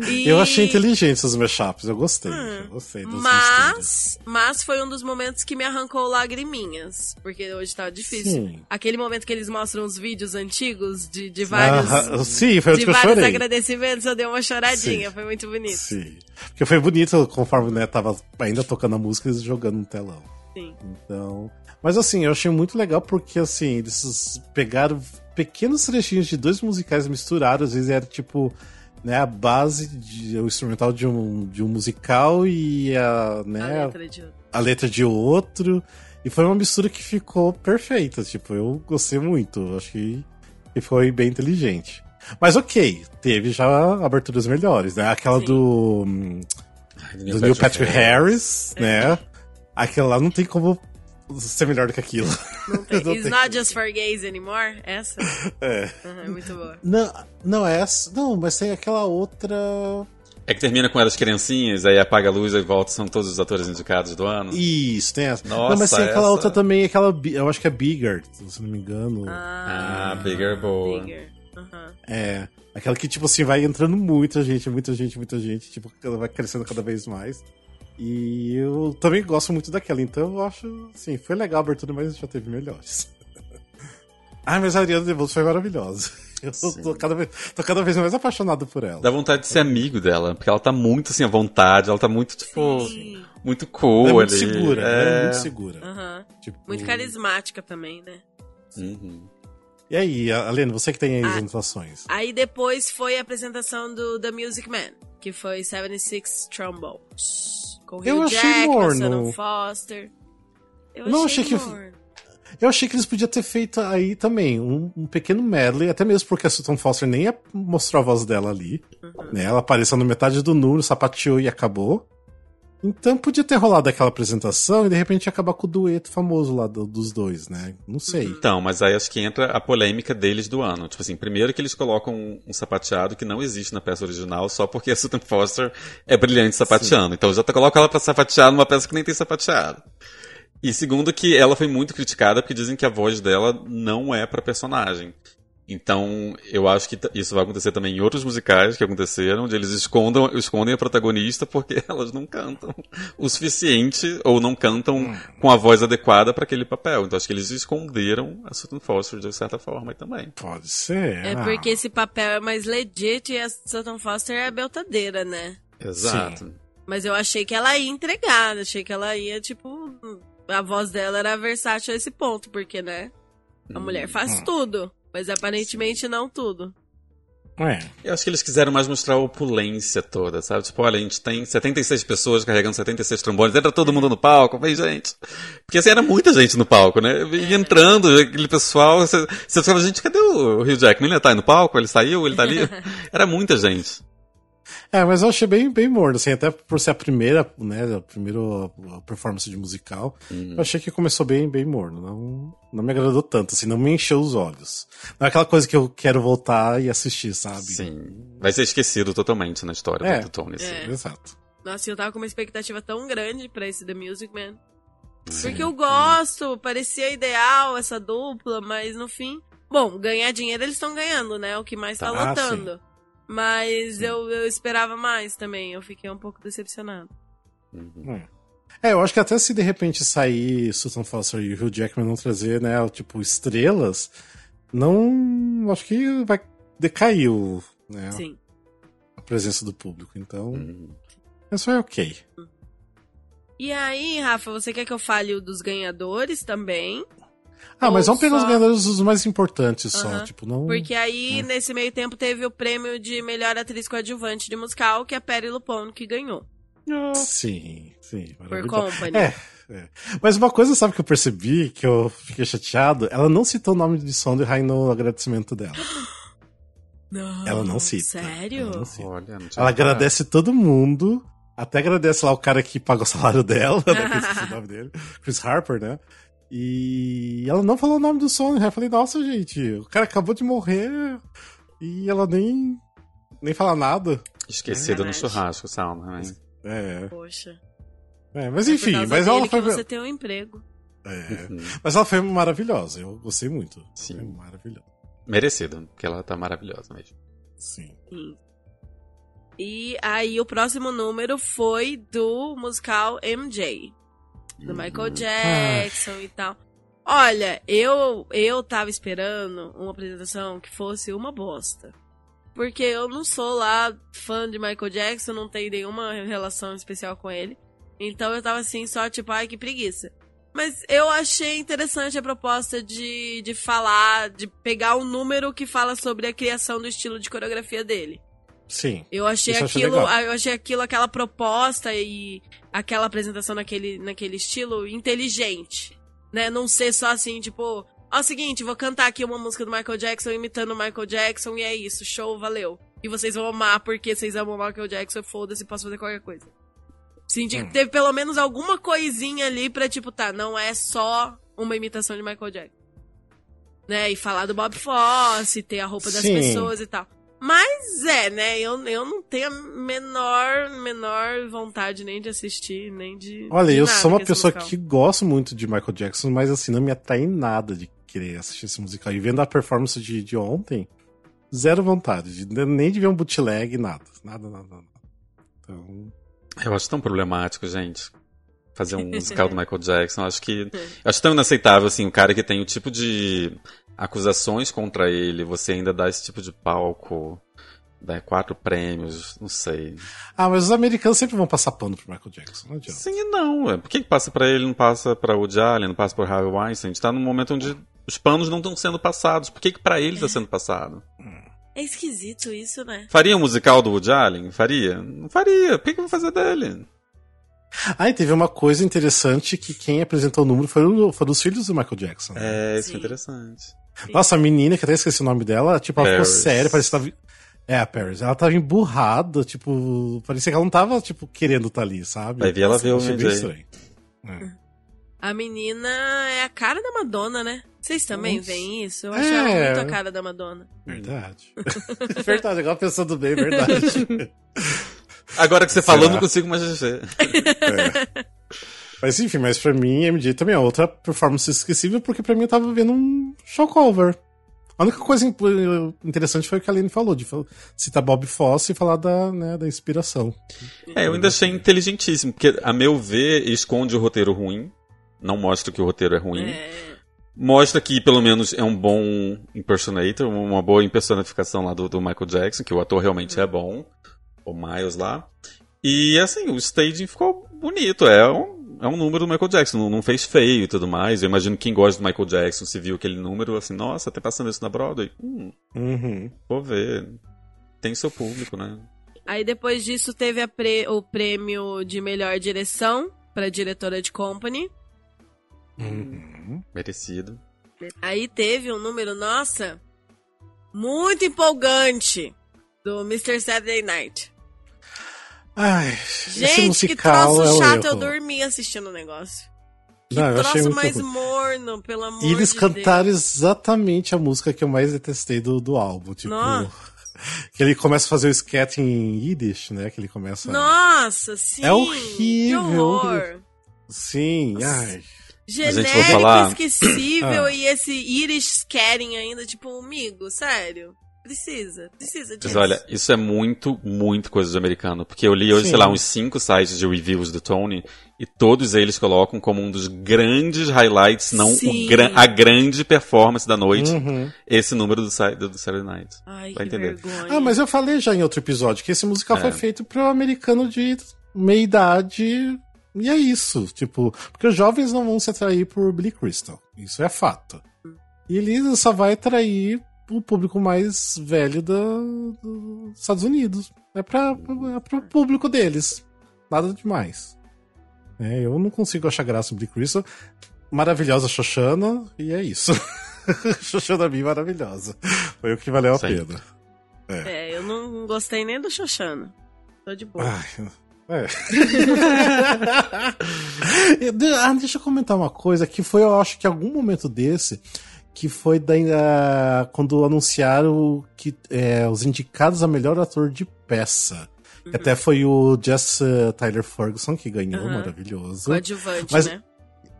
E- Eu achei inteligentes os mashups, eu gostei. Eu gostei misturas. Mas, mas foi um dos momentos que me arrancou lagriminhas. Porque hoje tava difícil. Sim. Aquele momento que eles mostram os vídeos antigos de, de vários. Ah, sim, foi de eu vários chorei. agradecimentos, eu dei uma choradinha. Sim. Foi muito bonito. Sim. Porque foi bonito conforme né, tava ainda tocando a música eles jogando no telão. Sim. Então. Mas assim, eu achei muito legal porque assim, eles pegaram pequenos trechinhos de dois musicais misturados, às vezes era tipo. Né, a base, de, o instrumental de um, de um musical e a, né, A letra de outro. a letra de outro. E foi uma mistura que ficou perfeita. Tipo, eu gostei muito. Achei que foi bem inteligente. Mas ok, teve já aberturas melhores, né? Aquela Sim. do. Ai, do Neil Patrick Harris, né? Aquela lá não tem como ser melhor do que aquilo. Não tem. Não It's tem. not just for gays anymore? Essa? É. Uhum, é muito boa. Não, não é essa. Não, mas tem aquela outra. É que termina com elas criancinhas, aí apaga a luz e volta, são todos os atores indicados do ano. Isso, tem essa. Nossa, não, mas tem aquela essa- outra também, aquela. Eu acho que é Bigger, se não me engano. Ah, Bigger boa. Bigger. Uhum. É. Aquela que, tipo assim, vai entrando muita gente, muita gente, muita gente. Tipo, ela vai crescendo cada vez mais. E eu também gosto muito daquela, então eu acho, assim, foi legal a abertura, mas já teve melhores. Ai, mas a Ariana DeBose foi maravilhosa. Eu tô cada, vez, tô cada vez mais apaixonado por ela. Dá vontade de ser amigo dela, porque ela tá muito assim à vontade, ela tá muito, tipo, Sim. muito cool Ela é muito ali. segura, ela é É. muito segura. Aham. Tipo, Muito carismática também, né? Uhum. E aí, Alena, você que tem aí as Ah. anotações. Aí depois foi a apresentação do The Music Man, que foi 76 Trombones. Com Eu Hugh achei Jackman, morno. Foster. Eu Não, achei, achei que- morno. Eu achei que eles podiam ter feito aí também um, um pequeno medley, até mesmo porque a Sutton Foster nem ia- mostrou a voz dela ali. Uhum. Né? Ela apareceu na metade do número, sapateou e acabou. Então podia ter rolado aquela apresentação e de repente acabar com o dueto famoso lá do- dos dois, né? Não sei. Então, mas aí acho que entra a polêmica deles do ano. Tipo assim, primeiro que eles colocam um, um sapateado que não existe na peça original só porque a Sutton Foster é brilhante sapateando. Então já tá, coloca ela pra sapatear numa peça que nem tem sapateado. E segundo que ela foi muito criticada porque dizem que a voz dela não é pra personagem. Então, eu acho que isso vai acontecer também em outros musicais que aconteceram, onde eles escondam, escondem a protagonista porque elas não cantam o suficiente ou não cantam com a voz adequada para aquele papel. Então, acho que eles esconderam a Sutton Foster de certa forma também. Pode ser. É ah. porque esse papel é mais legit e a Sutton Foster é a beltadeira, né? Exato. Mas eu achei que ela ia entregar, achei que ela ia, tipo. A voz dela era versátil a esse ponto, porque, né? A mulher faz tudo, mas aparentemente não tudo. É. Eu acho que eles quiseram mais mostrar a opulência toda, sabe? Tipo, olha, a gente tem 76 pessoas carregando 76 trombones, entra todo mundo no palco, vem gente. Porque assim, era muita gente no palco, né? E entrando, aquele pessoal, você, você ficava, gente, cadê o Rio Jackman? Ele tá aí no palco? Ele saiu? Ele tá ali? Era muita gente. É, mas eu achei bem, bem morno, assim, até por ser a primeira, né, a primeira performance de musical, eu achei que começou bem, bem morno, não, não me agradou tanto, assim, não me encheu os olhos. Não é aquela coisa que eu quero voltar e assistir, sabe? Sim. Vai ser esquecido totalmente na história É. do Tony. assim. É. Exato. Nossa, eu tava com uma expectativa tão grande pra esse The Music Man. Porque eu gosto, parecia ideal essa dupla, mas no fim. Bom, ganhar dinheiro eles estão ganhando, né? O que mais tá, Tá, lotando. Mas eu, eu esperava mais também. Eu fiquei um pouco decepcionado. Uhum. É, eu acho que até se de repente sair Susan Foster e o Hugh Jackman não trazer, né, tipo, estrelas, não. Acho que vai decair o, né, Sim. a presença do público. Então, Uhum. isso é ok. E aí, Rafa, você quer que eu fale dos ganhadores também? Ah, mas vamos pegar os só- ganhadores os mais importantes só, tipo, não. Porque aí, Hum. nesse meio tempo, teve o prêmio de melhor atriz coadjuvante de musical, que é a Perry Lupone, que ganhou. Sim, sim. Por. Company. É, é. Mas uma coisa, sabe, que eu percebi, que eu fiquei chateado? Ela não citou o nome de Sondheim no agradecimento dela. Não. Ela não cita. Sério? Ela não cita. Olha, não Ela agradece todo mundo. Até agradece lá o cara que paga o salário dela, né, que eu o nome dele. Chris Harper, né? E ela não falou o nome do Sondheim. Eu falei, nossa, gente, o cara acabou de morrer e ela nem, nem fala nada. Esquecida no Sacanagem. churrasco, Salma. né? É, Poxa. é, mas É enfim, causa mas ela foi. você tem um emprego. É, Uhum. mas ela foi maravilhosa, eu gostei muito. Sim. Foi maravilhosa. Merecido, porque ela tá maravilhosa mesmo. Sim. Sim. E aí, o próximo número foi do musical MJ. Do Uhum. Michael Jackson e tal. Olha, eu, eu tava esperando uma apresentação que fosse uma bosta. Porque eu não sou lá fã de Michael Jackson, não tenho nenhuma relação especial com ele. Então eu tava assim, só tipo, ai que preguiça. Mas eu achei interessante a proposta de, de falar, de pegar um número que fala sobre a criação do estilo de coreografia dele. Sim. Eu achei eu aquilo, eu achei aquilo, aquela proposta e aquela apresentação naquele, naquele estilo inteligente, né? Não ser só assim, tipo, ó, é o seguinte, vou cantar aqui uma música do Michael Jackson imitando o Michael Jackson e é isso, show, valeu. E vocês vão amar porque vocês amam o Michael Jackson, foda-se, posso fazer qualquer coisa. Senti Hum. que teve pelo menos alguma coisinha ali pra, tipo, tá, não é só uma imitação de Michael Jackson. Né? E falar do Bob Fosse, ter a roupa das Sim. pessoas e tal. Mas é, né? Eu, eu não tenho a menor, menor vontade nem de assistir, nem de. Olha, de eu nada sou uma pessoa musical. que gosto muito de Michael Jackson, mas assim, não me atrai em nada de querer assistir esse musical. E vendo a performance de, de ontem, zero vontade. De, nem de ver um bootleg, nada. Nada, nada, nada. Então. Eu acho tão problemático, gente. Fazer um musical do Michael Jackson. Eu acho que. Eu acho tão inaceitável, assim, o cara que tem o tipo de acusações contra ele, você ainda dá esse tipo de palco. Dá quatro prêmios, não sei. Ah, mas os americanos sempre vão passar pano pro Michael Jackson, não adianta. Sim e não. ué. Por que, que passa pra ele, não passa pra Woody Allen, não passa pra Harvey Weinstein? A gente tá num momento onde os panos não estão sendo passados. Por que, que pra ele tá sendo passado? É esquisito isso, né? Faria um musical do Woody Allen? Faria? Não faria. Por que, que eu vou fazer dele? Ah, e teve uma coisa interessante que quem apresentou o número foram, foram os filhos do Michael Jackson. né? É, isso Sim. é interessante. Nossa, a menina, que até esqueci o nome dela, tipo, ela ficou Paris. séria, parecia que tava. É, a Paris. Ela tava emburrada, tipo, parecia que ela não tava, tipo, querendo estar ali, sabe? Vai ver ela ver o estranho. É. A menina é a cara da Madonna, né? Vocês também Nossa. veem isso? Eu É. acho ela muito a cara da Madonna. Verdade. verdade, agora pensando bem, verdade. Agora que você falou, não consigo mais dizer. É. Mas enfim, mas pra mim, MJ também é outra performance esquecível, porque pra mim eu tava vendo um show cover. A única coisa interessante foi o que a Aline falou, de citar Bob Fosse e falar da, né, da inspiração. É, eu ainda achei inteligentíssimo, porque, a meu ver, esconde o roteiro ruim. Não mostra que o roteiro é ruim. É. Mostra que, pelo menos, é um bom impersonator, uma boa impersonificação lá do, do Michael Jackson, que o ator realmente é bom. O Miles lá. E, assim, o staging ficou bonito. É um, é um número do Michael Jackson. Não, não fez feio e tudo mais. Eu imagino que quem gosta do Michael Jackson, se viu aquele número, assim, nossa, tá passando isso na Broadway? Hum, Uhum. vou ver. Tem seu público, né? Aí depois disso teve a pre- o prêmio de melhor direção pra diretora de Company. Uhum. Merecido. Aí teve um número, nossa, muito empolgante do Mr. Saturday Night. Ai, esse Gente, que troço é um chato, eu dormi assistindo o negócio. Que Não, troço muito mais ruim. morno, pelo amor E eles de cantaram Deus. exatamente a música que eu mais detestei do, do álbum. Tipo, Nossa. que ele começa a fazer o scat em Yiddish, né? Que ele começa. Nossa, sim. É horrível, Que horror. horrível. Sim, Nossa. ai. Genérico, falar- esquecível Ah. e esse Irish Caring ainda, tipo, amigo, sério. Precisa, precisa disso. Mas olha, isso é muito, muito coisa de americano. Porque eu li hoje, Sim. sei lá, uns cinco sites de reviews do Tony, e todos eles colocam como um dos grandes highlights, não gran- a grande performance da noite, Uhum. esse número do, Sa- do Saturday Night. Ai, Vai que entender. vergonha. Ah, mas eu falei já em outro episódio que esse musical É. foi feito para o americano de meia idade. E é isso, tipo, porque os jovens não vão se atrair por Billy Crystal. Isso é fato. E ele só vai atrair o público mais velho da- dos Estados Unidos. É para é pro público deles. Nada demais. É, eu não consigo achar graça no Billy Crystal. Maravilhosa Xoxana, e é isso. Xoxana Bim maravilhosa. Foi o que valeu a Sim. pena. É, eu não gostei nem do Xoxana. Tô de boa. Ai, é. De- ah, deixa eu comentar uma coisa que foi, eu acho que algum momento desse que foi da, ah, quando anunciaram que é, os indicados a melhor ator de peça. Que Até foi o Jess eh, Tyler Ferguson que ganhou, Uhum. maravilhoso. Coadjuvante, Mas- né?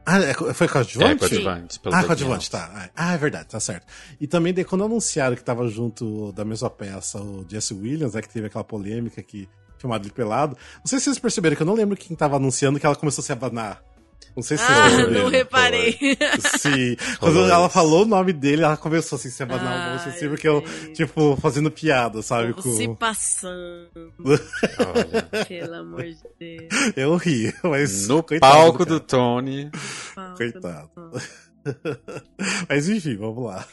Ah, é, foi coadjuvante? É, coadjuvante. pelo Ah, coadjuvante, tá. Ah, é verdade, tá certo. E também daí, quando anunciaram que tava junto da mesma peça o Jesse Williams, né, que teve aquela polêmica que filmado ele pelado. Não sei se vocês perceberam que eu não lembro quem tava anunciando que ela começou a se abanar. Não sei se Ah, não reparei. Sim. Quando Rolou ela isso. falou o nome dele, ela começou assim, a se abanar o rosto, Ai, assim, porque eu, tipo, fazendo piada, sabe? Povo se Com... passando, Olha, pelo amor de Deus. Eu ri, mas. no coitado palco cara. do Tony. Coitado. mas enfim, vamos lá.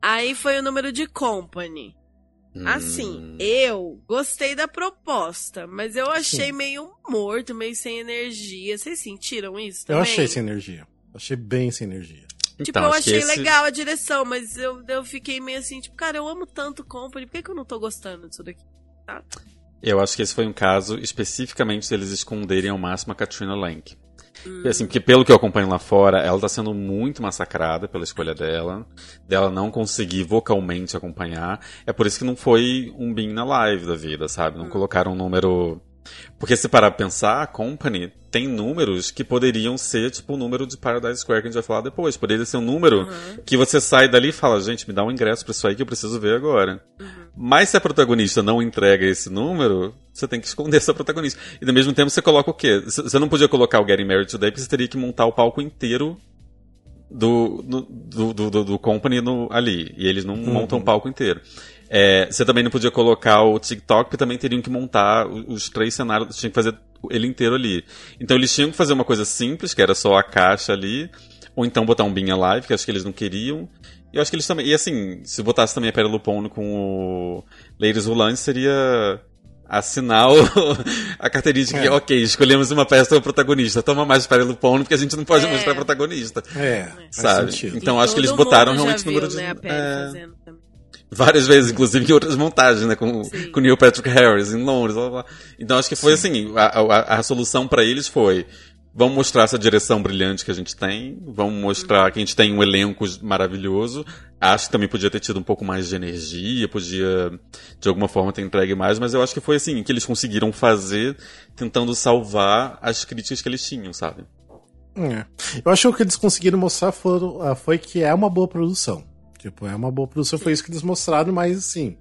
Aí foi o número de company. Assim, Hum, eu gostei da proposta, mas eu achei meio morto, meio sem energia. Vocês sentiram isso Eu também? achei sem energia. Achei bem sem energia. Tipo, então, eu achei esse- legal a direção, mas eu, eu fiquei meio assim, tipo, cara, eu amo tanto Company, por que, que eu não tô gostando disso daqui? Eu acho que esse foi um caso especificamente deles esconderem ao máximo a Katrina Lank. Hum. E, Assim, porque pelo que eu acompanho lá fora, ela tá sendo muito massacrada pela escolha dela, dela não conseguir vocalmente acompanhar. É por isso que não foi um bin na live da vida, sabe? Hum. Não colocaram um número. Porque se parar pra pensar, a Company tem números que poderiam ser tipo o número de Paradise Square que a gente vai falar depois. Poderia ser um número Uhum. que você sai dali e fala, gente, me dá um ingresso pra isso aí que eu preciso ver agora. Mas se a protagonista não entrega esse número, você tem que esconder essa protagonista. E ao mesmo tempo você coloca o quê? Você não podia colocar o Getting Married Today, porque você teria que montar o palco inteiro do, do, do, do, do Company no- ali. E eles não montam o palco inteiro. É, você também não podia colocar o TikTok, porque também teriam que montar os três cenários, tinha que fazer ele inteiro ali. Então eles tinham que fazer uma coisa simples, que era só a caixa ali, ou então botar um Binha Live, que acho que eles não queriam. E eu acho que eles também. E assim, se botasse também a Pera Lupone com o Ladies Rolante, seria assinar o- a carteirinha de que, É. ok, escolhemos uma peça para protagonista, toma mais Pera Lupone, porque a gente não pode É. mostrar protagonista. É, Sabe? Então E acho que eles botaram realmente o número viu, de. Né, a é, fazendo também. Várias vezes, inclusive em outras montagens, né? Com, Sim. com Neil Patrick Harris em Londres. Blá, blá. blá. Então acho que foi assim, a, a, a solução para eles foi vamos mostrar essa direção brilhante que a gente tem, vamos mostrar que a gente tem um elenco maravilhoso. Acho que também podia ter tido um pouco mais de energia, podia de alguma forma ter entregue mais, mas eu acho que foi assim que eles conseguiram fazer, tentando salvar as críticas que eles tinham, sabe? É. Eu acho que o que eles conseguiram mostrar foram, ah, foi que é uma boa produção. Tipo, é uma boa produção, foi isso que eles mostraram, mas assim,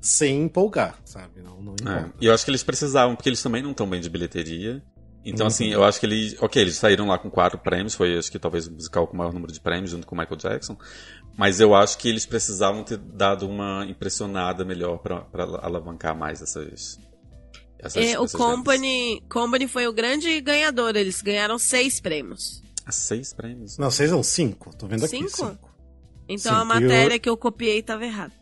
sem empolgar, sabe? Não, não É. E eu acho que eles precisavam, porque eles também não estão bem de bilheteria. Então, Uhum. assim, eu acho que eles. Ok, eles saíram lá com quatro prêmios, foi acho que talvez o musical com o maior número de prêmios, junto com o Michael Jackson. Mas eu acho que eles precisavam ter dado uma impressionada melhor pra pra alavancar mais essas. essas É, o essas vendas. Company, Company foi o grande ganhador, eles ganharam seis prêmios. Ah, seis prêmios. Não, vocês são cinco, tô vendo aqui. Cinco? Cinco. Então Sim, a matéria o- que eu copiei tava errada.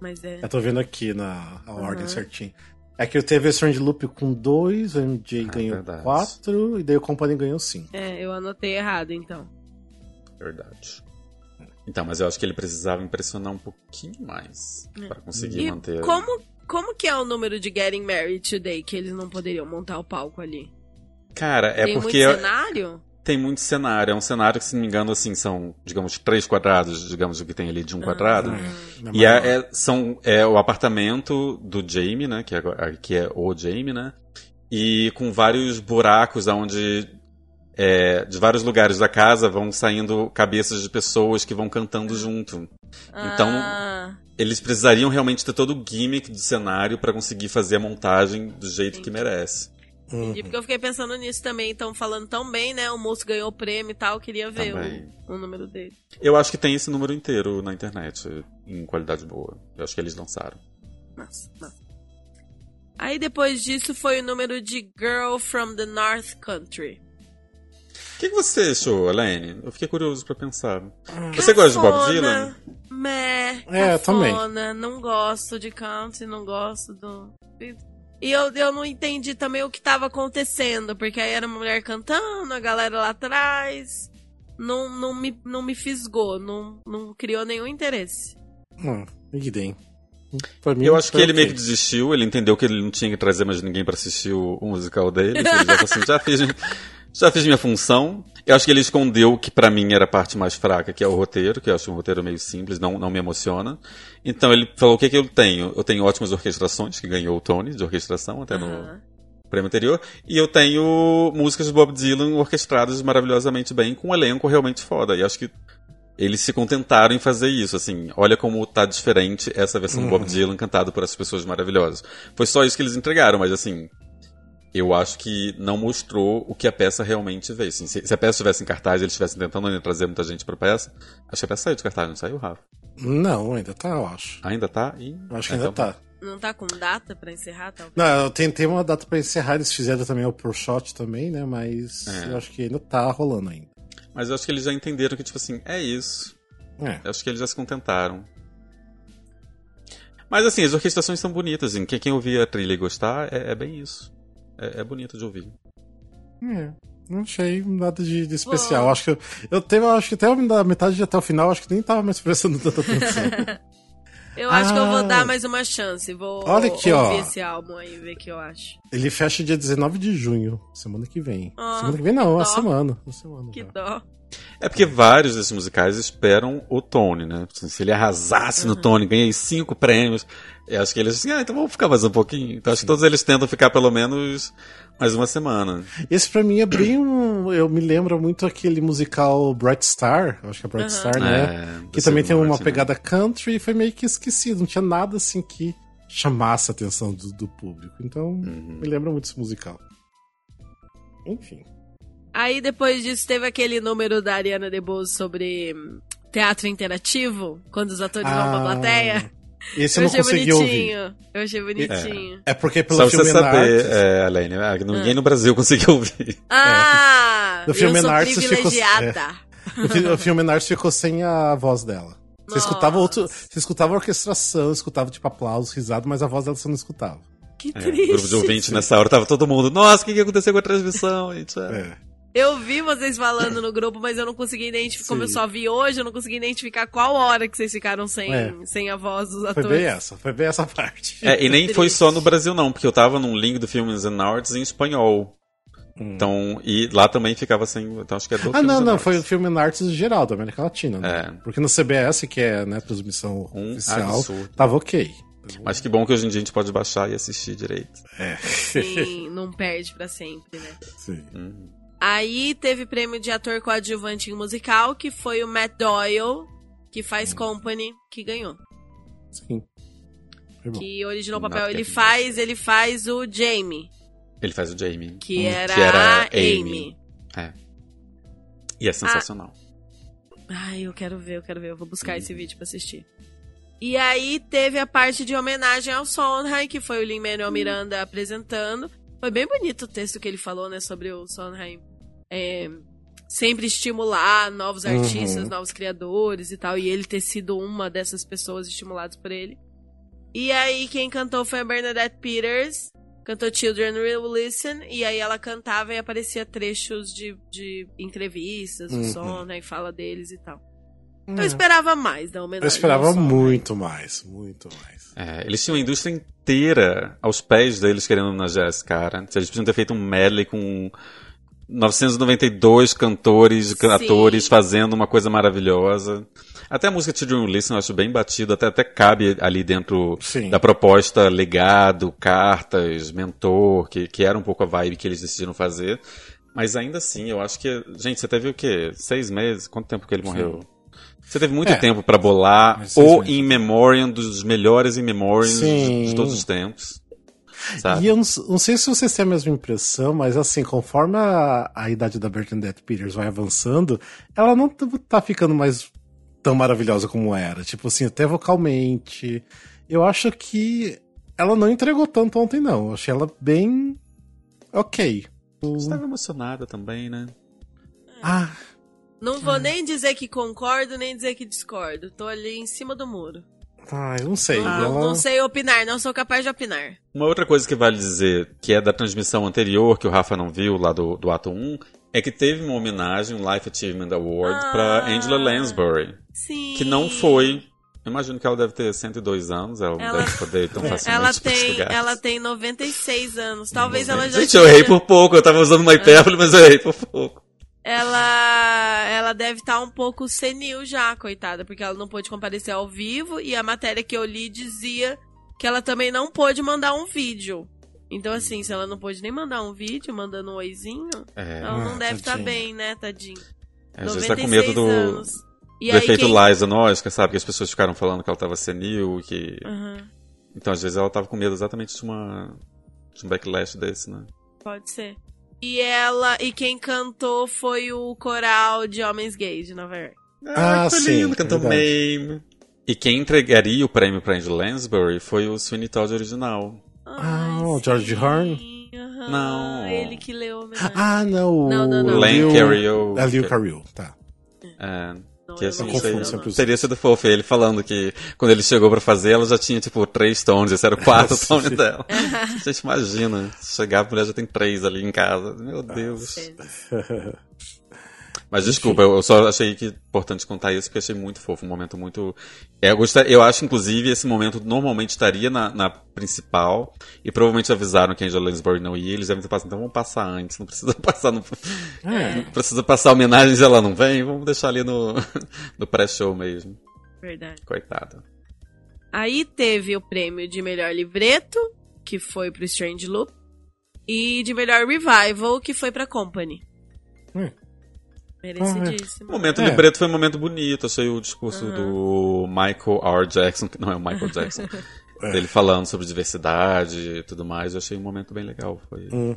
Mas é. Eu tô vendo aqui na a ordem Aham. certinho. É que eu teve o Strange Loop com dois, o MJ Ah, ganhou verdade. quatro, e daí o Company ganhou cinco. É, eu anotei errado então. Verdade. Então, mas eu acho que ele precisava impressionar um pouquinho mais pra conseguir E manter. como, como que é o número de Getting Married Today que eles não poderiam montar o palco ali? Cara, é Tem porque. muito cenário? Tem muito cenário. É um cenário que, se não me engano, assim, são, digamos, três quadrados, digamos, o que tem ali de um quadrado. É E é, é- são, é o apartamento do Jamie, né? Que é, que é o Jamie, né? E com vários buracos onde é, de vários lugares da casa vão saindo cabeças de pessoas que vão cantando junto. Então, Ah, eles precisariam realmente ter todo o gimmick do cenário para conseguir fazer a montagem do jeito que merece. Entendi, porque eu fiquei pensando nisso também. Estão falando tão bem, né? O moço ganhou o prêmio e tal. eu Queria ver o, o número dele. Eu acho que tem esse número inteiro na internet, em qualidade boa. Eu acho que eles lançaram. Nossa, nossa. Aí depois disso foi o número de Girl from the North Country. O que, que você achou, Elaine? Eu fiquei curioso pra pensar. Você gosta de Bob Dylan? Meh, É, também. Não gosto de country, não gosto do. E eu, eu não entendi também o que tava acontecendo, porque aí era uma mulher cantando, a galera lá atrás. Não, não, me, não me fisgou, não, não criou nenhum interesse. Hum, idem. Mim, Eu acho que ele meio que desistiu, ele entendeu que ele não tinha que trazer mais ninguém pra assistir o, o musical dele. Ele já falou assim, já fiz, já fiz minha função. Eu acho que ele escondeu o que pra mim era a parte mais fraca, que é o roteiro, que eu acho um roteiro meio simples, não, não me emociona. Então ele falou, o que que eu tenho? Eu tenho ótimas orquestrações, que ganhou o Tony de orquestração, até no Aham. prêmio anterior. E eu tenho músicas de Bob Dylan orquestradas maravilhosamente bem, com um elenco realmente foda. E acho que eles se contentaram em fazer isso, assim, olha como tá diferente essa versão do Bob Dylan cantada por essas pessoas maravilhosas. Foi só isso que eles entregaram, mas assim, eu acho que não mostrou o que a peça realmente veio. Assim, se, se a peça estivesse em cartaz e eles estivessem tentando ainda trazer muita gente pra peça, acho que a peça saiu de cartaz, não saiu, Rafa? Não, ainda tá, eu acho. Ainda tá? Eu acho que então ainda tá. Não tá com data pra encerrar, tal? Não, eu tentei uma data pra encerrar, eles fizeram também o Pro Shot também, né? Mas É. eu acho que ainda tá rolando ainda. Mas eu acho que eles já entenderam que, tipo assim, é isso. É. Eu acho que eles já se contentaram. Mas assim, as orquestrações são bonitas, assim. Quem, quem ouvir a trilha e gostar, é, é bem isso. É, é bonito de ouvir. É, não achei nada de, de especial. Acho que eu, eu teve, acho que até da metade até o final, acho que nem tava mais prestando tanta atenção. Eu acho que eu vou Ah. dar mais uma chance. Vou Olha aqui, ouvir ó. esse álbum aí e ver o que eu acho. Ele fecha dia 19 de junho, semana que vem. Ah, semana que vem não, uma dó. semana. Uma semana. Que já. dó. É porque vários desses musicais esperam o Tony, né? Se ele arrasasse no Tony, ganhei cinco prêmios, eu acho que eles assim, ah, então vamos ficar mais um pouquinho. Então acho que todos eles tentam ficar pelo menos mais uma semana. Esse pra mim é bem um. Eu me lembro muito aquele musical Bright Star, acho que é Bright Star, né? É, Que também tem uma Martin, né? pegada country e foi meio que esquecido. Não tinha nada assim que chamasse a atenção do, do público. Então, Uhum. me lembra muito esse musical. Enfim. Aí depois disso teve aquele número da Ariana DeBose sobre teatro interativo, quando os atores vão pra Ah, plateia. Esse eu não achei consegui ouvir. Eu achei bonitinho. É porque pelo Só filme você saber, Narcos, é, Alene, ah, ninguém no Brasil conseguiu ouvir. Ah! No filme eu sou Narcos ficou- privilegiada. o fi- o filme Narcos ficou sem a voz dela. Você escutava outro, você escutava a orquestração, escutava tipo aplausos, risado, mas a voz dela você não escutava. Que É, triste. grupo de ouvintes nessa hora tava todo mundo. Nossa, o que, que aconteceu com a transmissão? gente? É. É. Eu vi vocês falando no grupo, mas eu não consegui identificar. Como eu só vi hoje, eu não consegui identificar qual hora que vocês ficaram sem, É. sem a voz dos Foi atores. bem essa, foi bem essa parte. É, e nem Triste. foi só no Brasil, não, porque eu tava num link do Filmes and Arts em espanhol. Hum. Então, e lá também ficava sem. Então acho que é do Ah, não, não, Arts. foi o filme Nartes geral, da América Latina, né? É. Porque no CBS, que é né, transmissão Um oficial, absurdo. tava ok. Mas que bom que hoje em dia a gente pode baixar e assistir direito. É. Sim, não perde pra sempre, né? Sim. Uhum. Aí teve prêmio de ator coadjuvante em musical, que foi o Matt Doyle, que Hum. faz Company, que ganhou. Sim. Que originou o papel. Ele getting faz, ele faz o Jamie, Ele faz o Jamie. que Hum, era, que era a Amy. É. E é sensacional. Ai, eu quero ver, eu quero ver. Eu vou buscar esse vídeo pra assistir. E aí teve a parte de homenagem ao Sondheim, que foi o Lin-Manuel Miranda apresentando. Foi bem bonito o texto que ele falou, né, sobre o Sondheim. É, sempre estimular novos Uhum. artistas, novos criadores e tal. E ele ter sido uma dessas pessoas estimuladas por ele. E aí quem cantou foi a Bernadette Peters. Cantou Children Will Listen. E aí ela cantava e aparecia trechos de, de entrevistas, Uhum. o Sondheim, e fala deles e tal. Eu É. esperava mais da homenagem. Eu esperava ao Sondheim. muito mais, muito mais. É, eles tinham a indústria inteira aos pés deles querendo homenagear esse cara. Eles podiam ter feito um medley com 992 cantores, Sim. atores fazendo uma coisa maravilhosa. Até a música Children Listen eu acho bem batida, até, até cabe ali dentro Sim. da proposta legado, cartas, mentor, que, que era um pouco a vibe que eles decidiram fazer. Mas ainda assim, eu acho que. Gente, você teve o quê? Seis meses? Quanto tempo que ele morreu? Você teve muito É. tempo pra bolar o in memoriam dos melhores in memoriam Sim. de todos os tempos. Sabe? E eu não, não sei se vocês têm a mesma impressão, mas assim, conforme a, a idade da Bernadette Peters vai avançando, ela não tá ficando mais tão maravilhosa como era. Tipo assim, até vocalmente. Eu acho que ela não entregou tanto ontem, não. Eu achei ela bem. Ok. Você tava emocionada também, né? Ah, Não vou nem dizer que concordo, nem dizer que discordo. Tô ali em cima do muro. Ah, eu não sei. Não, ela... não sei opinar, não sou capaz de opinar. Uma outra coisa que vale dizer, que é da transmissão anterior, que o Rafa não viu, lá do, do ato 1, é que teve uma homenagem, um Life Achievement Award, Ah. pra Angela Lansbury. Sim. Que não foi. Eu imagino que ela deve ter 102 anos, ela, não Ela- deve poder tão facilmente Ela tem, ela tem 96 anos. Talvez ela já Gente, eu errei por pouco, eu tava usando uma hipérbole, mas eu errei por pouco. Ela, ela deve estar um pouco senil já, coitada, porque ela não pôde comparecer ao vivo e a matéria que eu li dizia que ela também não pôde mandar um vídeo. Então, assim, se ela não pôde nem mandar um vídeo, mandando um oizinho, É, ela não Ah, deve estar tadinha. bem, né, tadinho? às vezes tá com medo do, anos. Do efeito quem... Liza no Oscar, sabe? Que as pessoas ficaram falando que ela tava senil, que... Aham, Então, às vezes ela tava com medo exatamente de uma... de um backlash desse, né? pode ser. E ela, e quem cantou foi o coral de homens gays de Nova York. Ah, que sim, lindo, cantou. Mame. E quem entregaria o prêmio pra Angela Lansbury foi o Sweeney Todd original. Ah, o George Horn? aham, Não. Ele que leu a homenagem. Ah, não. Não, não, não. o Len Carriol. É Lil Carriol, tá. É, que eu assim, não os- teria sido fofo. Ele falando que quando ele chegou pra fazer, ela já tinha, tipo, três tons. Esse era o quarto tom dela. Gente, imagina. Chegar, a mulher já tem três ali em casa. Meu Deus. Mas desculpa, eu só achei que é importante contar isso porque achei muito fofo, um momento muito. É, eu, gostar, eu acho, inclusive, esse momento normalmente estaria na, na principal e provavelmente avisaram que a Angela Lansbury não ia. Eles devem ter passado, então vamos passar antes, não precisa passar no. É. Não precisa passar homenagens, ela não vem, vamos deixar ali no, no pré-show mesmo. Verdade. Coitada. Aí teve o prêmio de melhor livreto, que foi pro Strange Loop, e de melhor revival, que foi pra Company. Hum. Merecidíssimo. O momento É. libreto foi um momento bonito. Achei o discurso do Michael R. Jackson, que não é o Michael Jackson, É. dele falando sobre diversidade e tudo mais. Eu achei um momento bem legal. Foi. Uhum.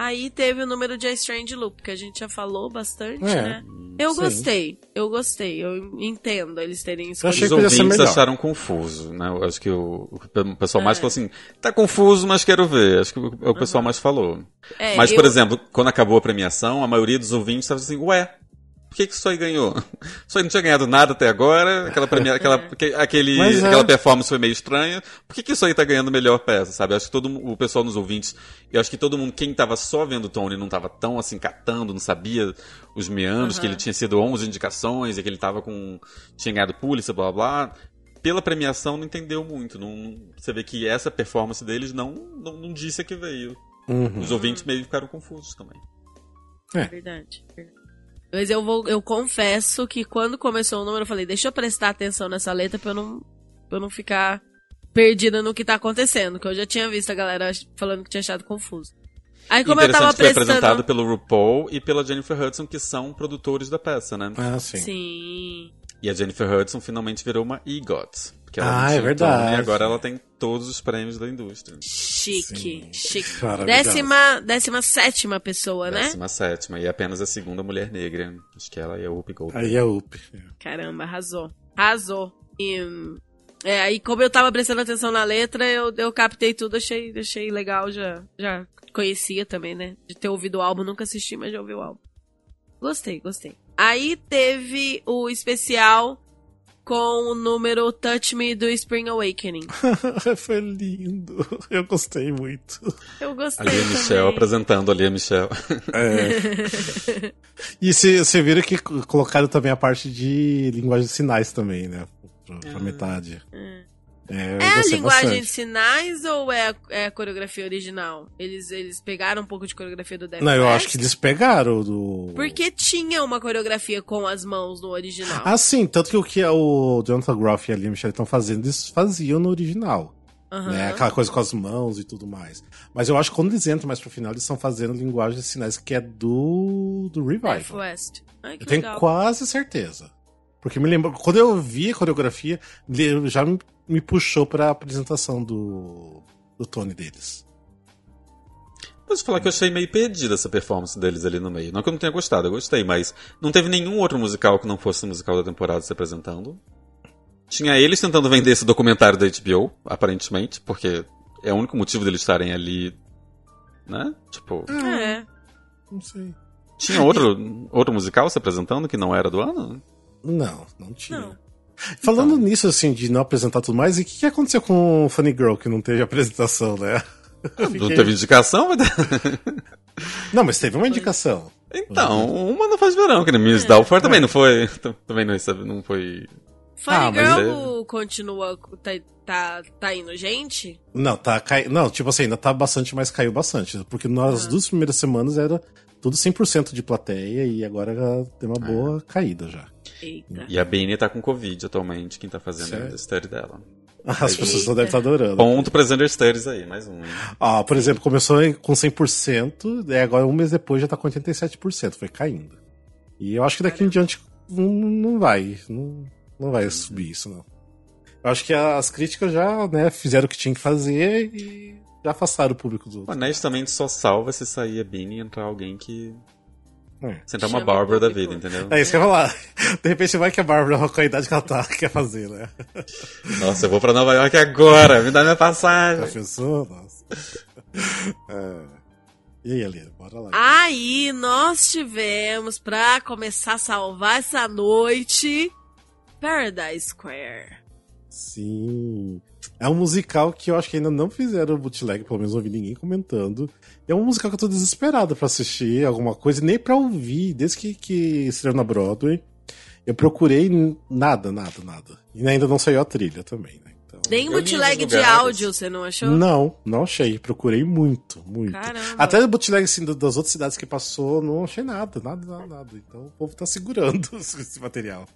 Aí teve o número de A Strange Loop, que a gente já falou bastante, É, né? Eu sim. gostei, eu gostei, eu entendo eles terem Eu achei escolhido. Os que ser ouvintes melhor. acharam confuso, né? Eu acho que o, o pessoal mais É. falou assim, tá confuso, mas quero ver. Acho que o, o pessoal mais falou. É, mas, eu- por exemplo, quando acabou a premiação, a maioria dos ouvintes estava assim, ué, por que, que isso aí ganhou? Isso aí não tinha ganhado nada até agora, aquela, premia, aquela, aque- aquele, é. aquela performance foi meio estranha. Por que, que isso aí tá ganhando melhor peça, sabe? Eu acho que todo o pessoal nos ouvintes, eu acho que todo mundo, quem tava só vendo o Tony não tava tão assim catando, não sabia os meandros, que ele tinha sido 11 indicações e que ele tava com. tinha ganhado Pulitzer, blá blá. blá. Pela premiação não entendeu muito. Não, você vê que essa performance deles não, não, não disse a que veio. Uhum. Os ouvintes meio ficaram confusos também. Verdade, verdade. Mas eu vou, eu confesso que quando começou o número, eu falei, deixa eu prestar atenção nessa letra pra eu não, pra eu não ficar perdida no que tá acontecendo, que eu já tinha visto a galera falando que tinha achado confuso. Aí como eu tava que foi prestando... apresentado pelo RuPaul e pela Jennifer Hudson, que são produtores da peça, né? Ah, sim. Sim. E a Jennifer Hudson finalmente virou uma EGOT. Porque ela Ah, é o verdade. Tony, E agora ela tem todos os prêmios da indústria. Chique, Sim. chique. Décima, décima sétima pessoa, né? Décima sétima. E apenas a segunda mulher negra. Acho que ela e a Whoopi Goldberg. Aí é up. Caramba, arrasou. Arrasou. E, é, aí como eu tava prestando atenção na letra, eu, eu captei tudo, achei, achei legal, já, já conhecia também, né? De ter ouvido o álbum, nunca assisti, mas já ouvi o álbum. Gostei, gostei. Aí teve o especial com o número Touch Me do Spring Awakening. Foi lindo. Eu gostei muito. Eu gostei Ali a também. Michelle apresentando ali a Michelle. É. e você vira que colocaram também a parte de linguagem de sinais também, né? Pra, pra metade. É, eu É a linguagem bastante. de sinais ou é a, é a coreografia original? Eles, eles pegaram um pouco de coreografia do Death Não, eu acho que eles pegaram do. Porque tinha uma coreografia com as mãos no original. Ah, sim, tanto que o que o Jonathan Groff e a Lia Michelle estão fazendo, eles faziam no original. Aham. né? Aquela coisa com as mãos e tudo mais. Mas eu acho que quando eles entram mais pro final, eles estão fazendo linguagem de sinais que é do, do Revival. West. Ai, Eu tenho legal. quase certeza. Porque me lembro, quando eu vi a coreografia, já me, me puxou pra apresentação do, do Tony deles. Posso falar que eu achei meio perdida essa performance deles ali no meio. Não que eu não tenha gostado, eu gostei, mas não teve nenhum outro musical que não fosse o musical da temporada se apresentando. Tinha eles tentando vender esse documentário da HBO, aparentemente, porque é o único motivo deles estarem ali, né? Tipo, É. Não sei. tinha outro, outro musical se apresentando que não era do ano? Não, não tinha. Não. Falando nisso, assim, de não apresentar tudo mais, e o que, que aconteceu com o Funny Girl que não teve apresentação, né? Eu Não fiquei- teve indicação? mas- Não, mas teve uma indicação. Então, uma não faz verão, que nem Miss Doubtfire também não foi. Também não, recebe- não foi. Funny Ah, Girl continua. Tá, tá, tá indo gente? Não, tá cai... Não, tipo assim, ainda tá bastante, mas caiu bastante. Porque nas Ah. duas primeiras semanas era tudo 100% de plateia e agora já tem uma boa caída já. Eita. E a Beanie tá com Covid atualmente, quem tá fazendo Sério? a study dela. As pessoas só Eita. devem estar adorando. Ponto pra Xander Studies aí, mais um. hein? Ah, por exemplo, começou com 100%, e agora um mês depois já tá com 87%, foi caindo. E eu acho que daqui em diante não, não vai, não, não vai subir isso, não. Eu acho que as críticas já né, fizeram o que tinha que fazer e já afastaram o público do outro. Honestamente, só salva se sair a Beanie e entrar alguém que. É. Se entrar uma Bárbara da vida, entendeu? É isso que eu ia falar. De repente vai que a Bárbara, com a idade que ela tá, quer fazer, né? Nossa, eu vou pra Nova York agora, me dá minha Já passagem. pensou? Nossa. É. E aí, Alina, bora lá. Aí nós tivemos, pra começar a salvar essa noite, Paradise Square. Sim. É um musical que eu acho que ainda não fizeram o bootleg, pelo menos não ouvi ninguém comentando. É um musical que eu tô desesperado pra assistir alguma coisa, e nem pra ouvir, desde que, que estreou na Broadway. Eu procurei nada, nada, nada. E ainda não saiu a trilha também, né? Então... Nem bootleg de áudio, você não achou? Não, não achei. Procurei muito, muito. Caramba. Até o bootleg assim, da- das outras cidades que passou, não achei nada, nada, nada, nada. Então o povo tá segurando esse material.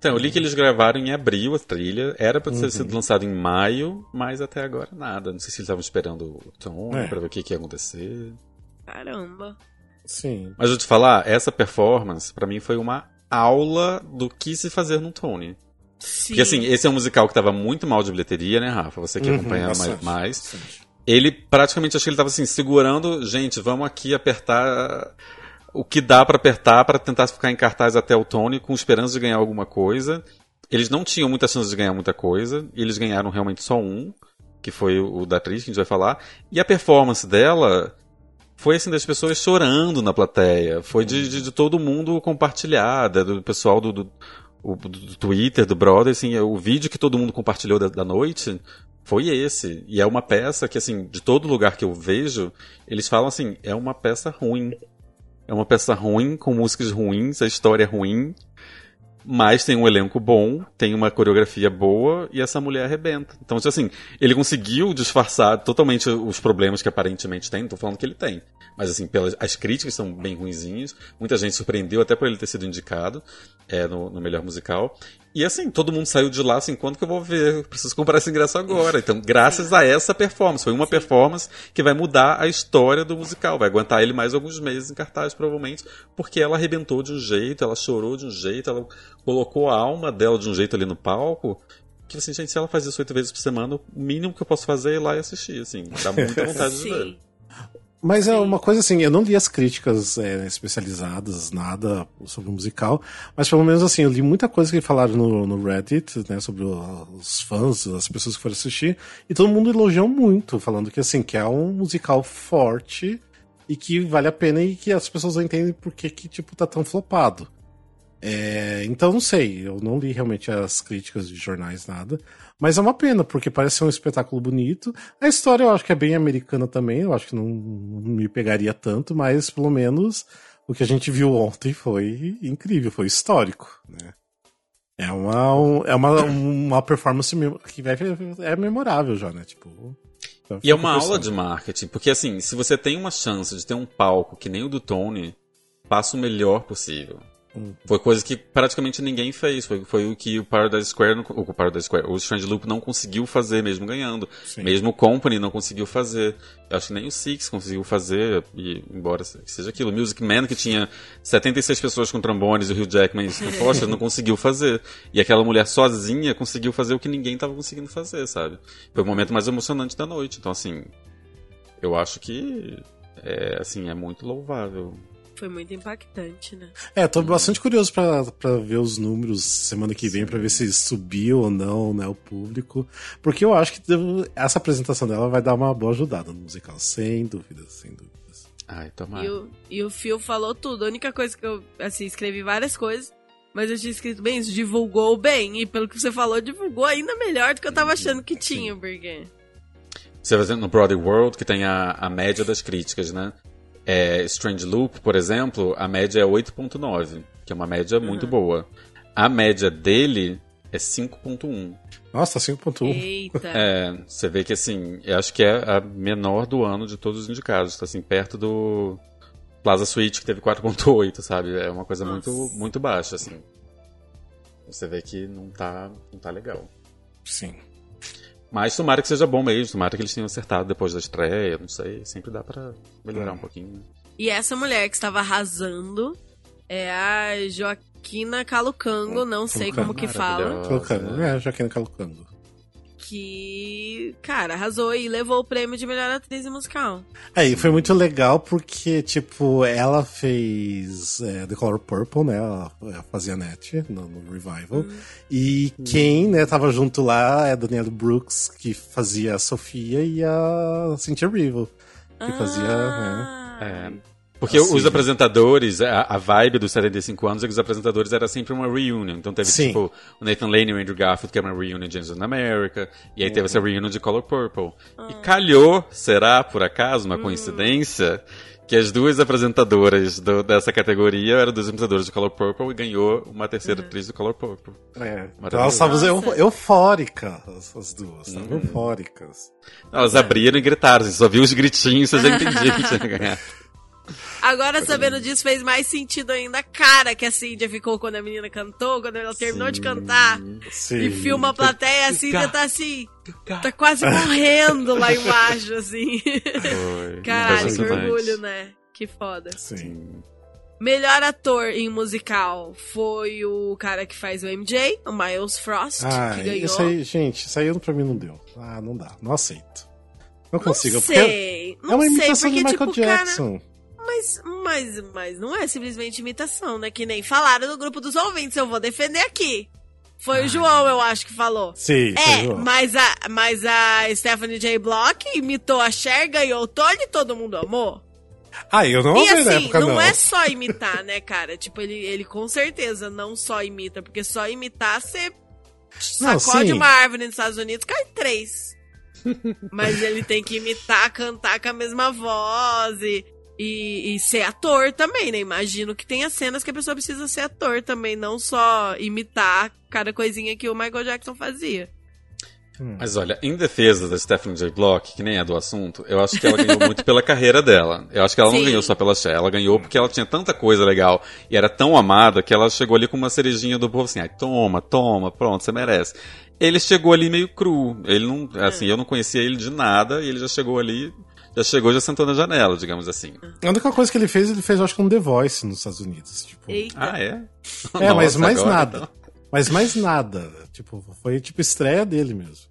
Então, eu li que eles gravaram em abril a trilha, era pra ter sido lançado em maio, mas até agora nada. Não sei se eles estavam esperando o Tom É. pra ver o que, que ia acontecer. Caramba. Sim. Mas eu te falar, essa performance, pra mim, foi uma aula do que se fazer no Tony. Sim. Porque assim, esse é um musical que tava muito mal de bilheteria, né, Rafa? Você que Uhum, acompanha mais, mais. bastante. Ele praticamente, acho que ele tava assim, segurando, gente, vamos aqui apertar o que dá pra apertar pra tentar ficar em cartaz até o Tony com esperança de ganhar alguma coisa. Eles não tinham muita chance de ganhar muita coisa, e eles ganharam realmente só um, que foi o da atriz que a gente vai falar. E a performance dela foi assim das pessoas chorando na plateia, foi de, de, de todo mundo compartilhada, do pessoal do, do- do Twitter, do Brother, assim, o vídeo que todo mundo compartilhou da, da noite foi esse. E é uma peça que, assim, de todo lugar que eu vejo, eles falam assim, é uma peça ruim. É uma peça ruim, com músicas ruins, a história é ruim, mas tem um elenco bom, tem uma coreografia boa e essa mulher arrebenta. Então, assim, ele conseguiu disfarçar totalmente os problemas que aparentemente tem, não tô falando que ele tem. Mas, assim, pelas, as críticas são bem ruinzinhas, muita gente surpreendeu até por ele ter sido indicado é, no, no melhor musical. E assim, todo mundo saiu de lá assim, quando que eu vou ver? Eu preciso comprar esse ingresso agora. Então, graças a essa performance, foi uma performance que vai mudar a história do musical, vai aguentar ele mais alguns meses em cartaz, provavelmente, porque ela arrebentou de um jeito, ela chorou de um jeito, ela colocou a alma dela de um jeito ali no palco. Que assim, gente, se ela faz isso oito vezes por semana, o mínimo que eu posso fazer é ir lá e assistir, assim. Dá muita vontade de ver. Sim. Mas é uma coisa assim, eu não li as críticas é, especializadas, nada sobre o musical, mas pelo menos assim, eu li muita coisa que falaram no, no Reddit, né, sobre o- os fãs, as pessoas que foram assistir, e todo mundo elogiou muito, falando que assim, que é um musical forte e que vale a pena e que as pessoas não entendem por que, que tipo, tá tão flopado. É, então não sei, eu não li realmente as críticas de jornais, nada. Mas é uma pena, porque parece ser um espetáculo bonito. A história eu acho que é bem americana também, eu acho que não me pegaria tanto, mas pelo menos o que a gente viu ontem foi incrível, foi histórico, né? É uma, um- é uma, uma performance que vai, é memorável já, né? Tipo, E é uma aula de marketing, porque assim, se você tem uma chance de ter um palco que nem o do Tony, faça o melhor possível. Foi coisa que praticamente ninguém fez. Foi, foi o que o Paradise Square, o Paradise Square, o Strange Loop não conseguiu fazer, mesmo ganhando. Sim. Mesmo o Company não conseguiu fazer. Eu acho que nem o Six conseguiu fazer, e, embora seja aquilo. O Music Man, que tinha 76 pessoas com trombones e o Hugh Jackman e o Foster, não conseguiu fazer. E aquela mulher sozinha conseguiu fazer o que ninguém estava conseguindo fazer, sabe? Foi o momento mais emocionante da noite. Então, assim, eu acho que é, assim, é muito louvável. Foi muito impactante, né? É, tô bastante curioso pra, pra ver os números semana que vem, pra ver se subiu ou não, né, o público. Porque eu acho que essa apresentação dela vai dar uma boa ajudada no musical, sem dúvidas, sem dúvidas. Ai, tomara. E o, e o Phil falou tudo. A única coisa que eu, assim, escrevi várias coisas, mas eu tinha escrito bem, isso divulgou bem. E pelo que você falou, divulgou ainda melhor do que eu tava achando que tinha, porque... Você vai no Broadway World, que tem a, a média das críticas, né? É, Strange Loop, por exemplo, a média é 8.9, que é uma média muito boa. A média dele é 5.1. Nossa, 5.1. Eita. É, você vê que assim, eu acho que é a menor do ano de todos os indicados, tá assim, perto do Plaza Suite, que teve 4.8, sabe? É uma coisa muito, Nossa. muito baixa, assim. Você vê que não tá, não tá legal. Sim. Mas tomara que seja bom mesmo, tomara que eles tenham acertado depois da estreia, não sei, sempre dá pra melhorar um pouquinho. né? E essa mulher que estava arrasando é a Joaquina Calucango, não sei como que fala. Colocando. É, Joaquina Calucando. Que, cara, arrasou e levou o prêmio de melhor atriz musical. Aí foi muito legal porque, tipo, ela fez é, The Color Purple, né? Ela, ela fazia net no, no Revival. E quem, né, tava junto lá é a Danielle Brooks, que fazia a Sofia, e a Cynthia Erivo, que fazia. né? Ah, É. Porque Assim. os apresentadores, a, a vibe dos 75 anos é que os apresentadores era sempre uma reunion. Então teve Sim. tipo o Nathan Lane e o Andrew Garfield, que era uma reunion de Angels in America. E aí teve essa reunion de Color Purple. E calhou, será por acaso uma coincidência, que as duas apresentadoras do- dessa categoria eram duas apresentadoras de Color Purple e ganhou uma terceira atriz do Color Purple. É. Então elas estavam eufóricas, as, as duas. Estavam eufóricas. Elas abriram e gritaram, você só viu os gritinhos, você já entendia que tinha ganhado. Agora, sabendo disso, fez mais sentido ainda a cara que a Cíntia ficou quando a menina cantou, quando ela terminou de cantar. Sim. E filma a plateia, a Cíntia tá assim, tá quase morrendo lá embaixo, assim. Foi. Caralho, que orgulho, né? Que foda. Sim. Melhor ator em musical foi o cara que faz o MJ, o Miles Frost, Ah, que ganhou. isso aí, gente, isso aí pra mim não deu. Ah, não dá. Não aceito. Não Não consigo. porque sei, não é uma sei, imitação porque, de Michael tipo, cara, Jackson. Mas, mas, mas não é simplesmente imitação, né? Que nem falaram no grupo dos ouvintes, eu vou defender aqui. Foi o João, eu acho, que falou. Sim, É, mas a, mas a Stephanie J. Block imitou a Cher, ganhou o Tony todo mundo amou. Ah, eu não e ouvi na assim, época, não, não. é só imitar, né, cara? Tipo, ele, ele com certeza não só imita, porque só imitar você sacode uma árvore nos Estados Unidos, cai três. Mas ele tem que imitar, cantar com a mesma voz e, e, e ser ator também, né? Imagino que tenha cenas que a pessoa precisa ser ator também, não só imitar cada coisinha que o Michael Jackson fazia. Mas olha, em defesa da Stephanie J. Block, que nem é do assunto, eu acho que ela ganhou muito pela carreira dela. Eu acho que ela não Sim. ganhou só pela Cher, ela ganhou porque ela tinha tanta coisa legal e era tão amada que ela chegou ali com uma cerejinha do povo assim, ai, toma, toma, pronto, você merece. Ele chegou ali meio cru, ele não, assim, eu não conhecia ele de nada e ele já chegou ali, já chegou, já sentou na janela, digamos assim. A única coisa que ele fez, ele fez, eu acho que um The Voice nos Estados Unidos. Tipo, Eita. Ah, é? é, mas Nossa, mais agora, nada. então. Mas mais nada. Tipo, foi tipo estreia dele mesmo.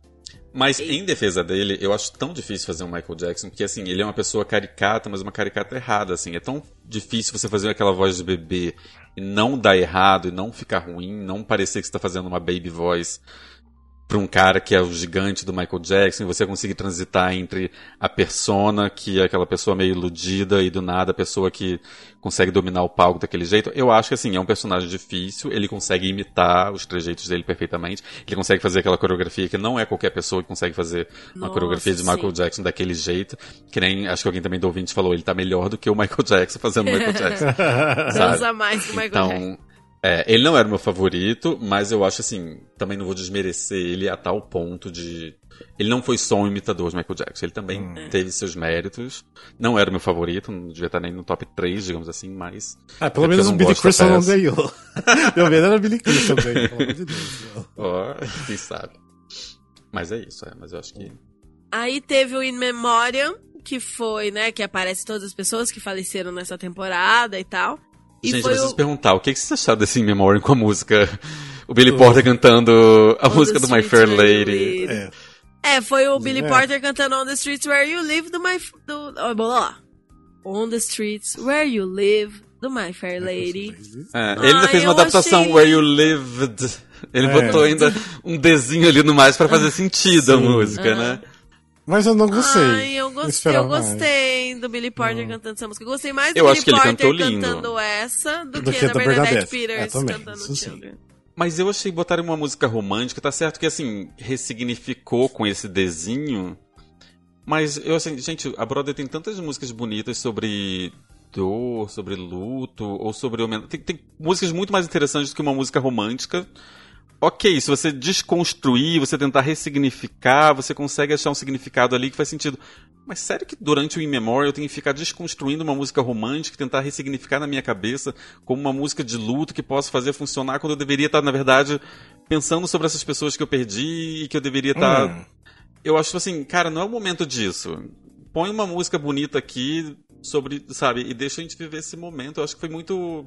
Mas em defesa dele, eu acho tão difícil fazer um Michael Jackson, porque assim, ele é uma pessoa caricata, mas uma caricata errada, assim. É tão difícil você fazer aquela voz de bebê e não dar errado, e não ficar ruim, não parecer que você tá fazendo uma baby voice pra um cara que é o gigante do Michael Jackson, você conseguir transitar entre a persona, que é aquela pessoa meio iludida, e do nada a pessoa que consegue dominar o palco daquele jeito. Eu acho que assim, é um personagem difícil, ele consegue imitar os trejeitos dele perfeitamente, ele consegue fazer aquela coreografia que não é qualquer pessoa que consegue fazer uma Nossa, coreografia de Michael sim. Jackson daquele jeito, que nem, acho que alguém também do ouvinte falou, ele tá melhor do que o Michael Jackson fazendo Michael Jackson. Dança mais que o Michael Jackson. É, ele não era o meu favorito, mas eu acho assim, também não vou desmerecer ele a tal ponto de. Ele não foi só um imitador de Michael Jackson, ele também Hum. teve seus méritos. Não era o meu favorito, não devia estar nem no top 3, digamos assim, mas. Ah, pelo É menos o Billy Crystal não ganhou. Meu medo era o Billy Crystal ganhar, pelo amor de Deus. Ó, quem sabe. Mas é isso, é, mas eu acho que. Aí teve o In Memoriam, que foi, né, que aparece todas as pessoas que faleceram nessa temporada e tal. E Gente, eu preciso o... perguntar, o que, que vocês acharam desse In Memoriam com a música? O Billy Porter cantando a música do My Fair Lady. É. É, foi o Billy É. Porter cantando On the Streets Where You Live do My... Do, oh, blá. On the Streets Where You Live do My Fair Lady. É, ele ainda Ai, fez uma adaptação achei- Where You Lived. Ele É. botou ainda um desenho ali no mais pra fazer sentido a Sim. música, né? Mas eu não gostei. Ai, eu gostei, eu gostei do Billy Porter cantando essa música. Eu gostei mais do Eu Billy Porter cantando essa do, Do que, que da Bernadette, Bernadette. Peters É, também, cantando. Children. Mas eu achei botarem uma música romântica, tá certo que assim, ressignificou com esse desenho. Mas eu assim, gente, a Brother tem tantas músicas bonitas sobre dor, sobre luto, ou sobre. Tem, tem músicas muito mais interessantes do que uma música romântica. Ok, se você desconstruir, você tentar ressignificar, você consegue achar um significado ali que faz sentido. Mas sério que durante o In Memoriam eu tenho que ficar desconstruindo uma música romântica, tentar ressignificar na minha cabeça como uma música de luto que posso fazer funcionar quando eu deveria estar, na verdade, pensando sobre essas pessoas que eu perdi e que eu deveria estar. Hum. Eu acho assim, cara, não é o momento disso. Põe uma música bonita aqui sobre, sabe, e deixa a gente viver esse momento. Eu acho que foi muito.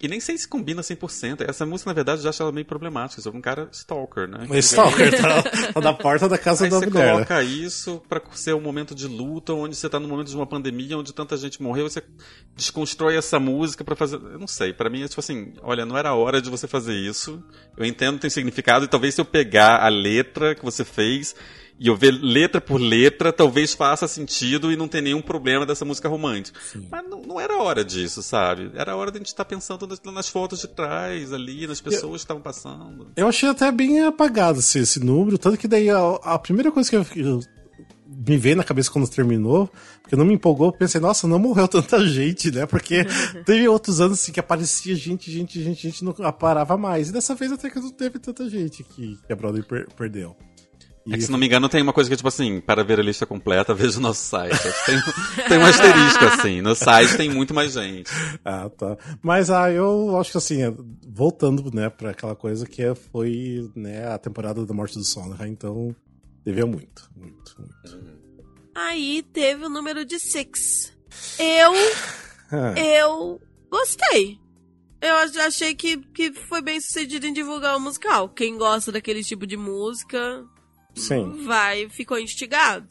E nem sei se combina 100%. Essa música, na verdade, eu já acho ela meio problemática. Sobre um cara stalker, né? Mas Stalker tá, tá na porta da casa Aí da você mulher. né? coloca isso pra ser um momento de luta, onde você tá no momento de uma pandemia, onde tanta gente morreu, você desconstrói essa música pra fazer. Eu não sei, pra mim é tipo assim: olha, não era hora de você fazer isso. Eu entendo tem significado, e talvez se eu pegar a letra que você fez e eu ver letra por letra, talvez faça sentido e não ter nenhum problema dessa música romântica. Mas não, não era hora disso, sabe? Era hora de a gente estar pensando nas, nas fotos de trás, ali, nas pessoas que estavam passando. Eu achei até bem apagado esse, esse número, tanto que daí a, a primeira coisa que eu, eu- me veio na cabeça quando terminou, porque não me empolgou, eu pensei, nossa, não morreu tanta gente, né? Porque teve outros anos assim que aparecia gente, gente, gente, gente, não parava mais. E dessa vez até que não teve tanta gente que, que a Broadway per- perdeu. E É que, se não me engano, tem uma coisa que é tipo assim, para ver a lista completa, veja o nosso site. Tem, tem um asterisco assim. No site tem muito mais gente. Ah, tá. Mas ah, eu acho que assim, voltando, né, pra aquela coisa que é- foi, né, a temporada da morte do Sondheim, então devia muito, muito, muito. Aí teve o número de Six. Eu, Ah, eu gostei. Eu ach- achei que, que foi bem sucedido em divulgar o musical. Quem gosta daquele tipo de música sim. vai, ficou instigado.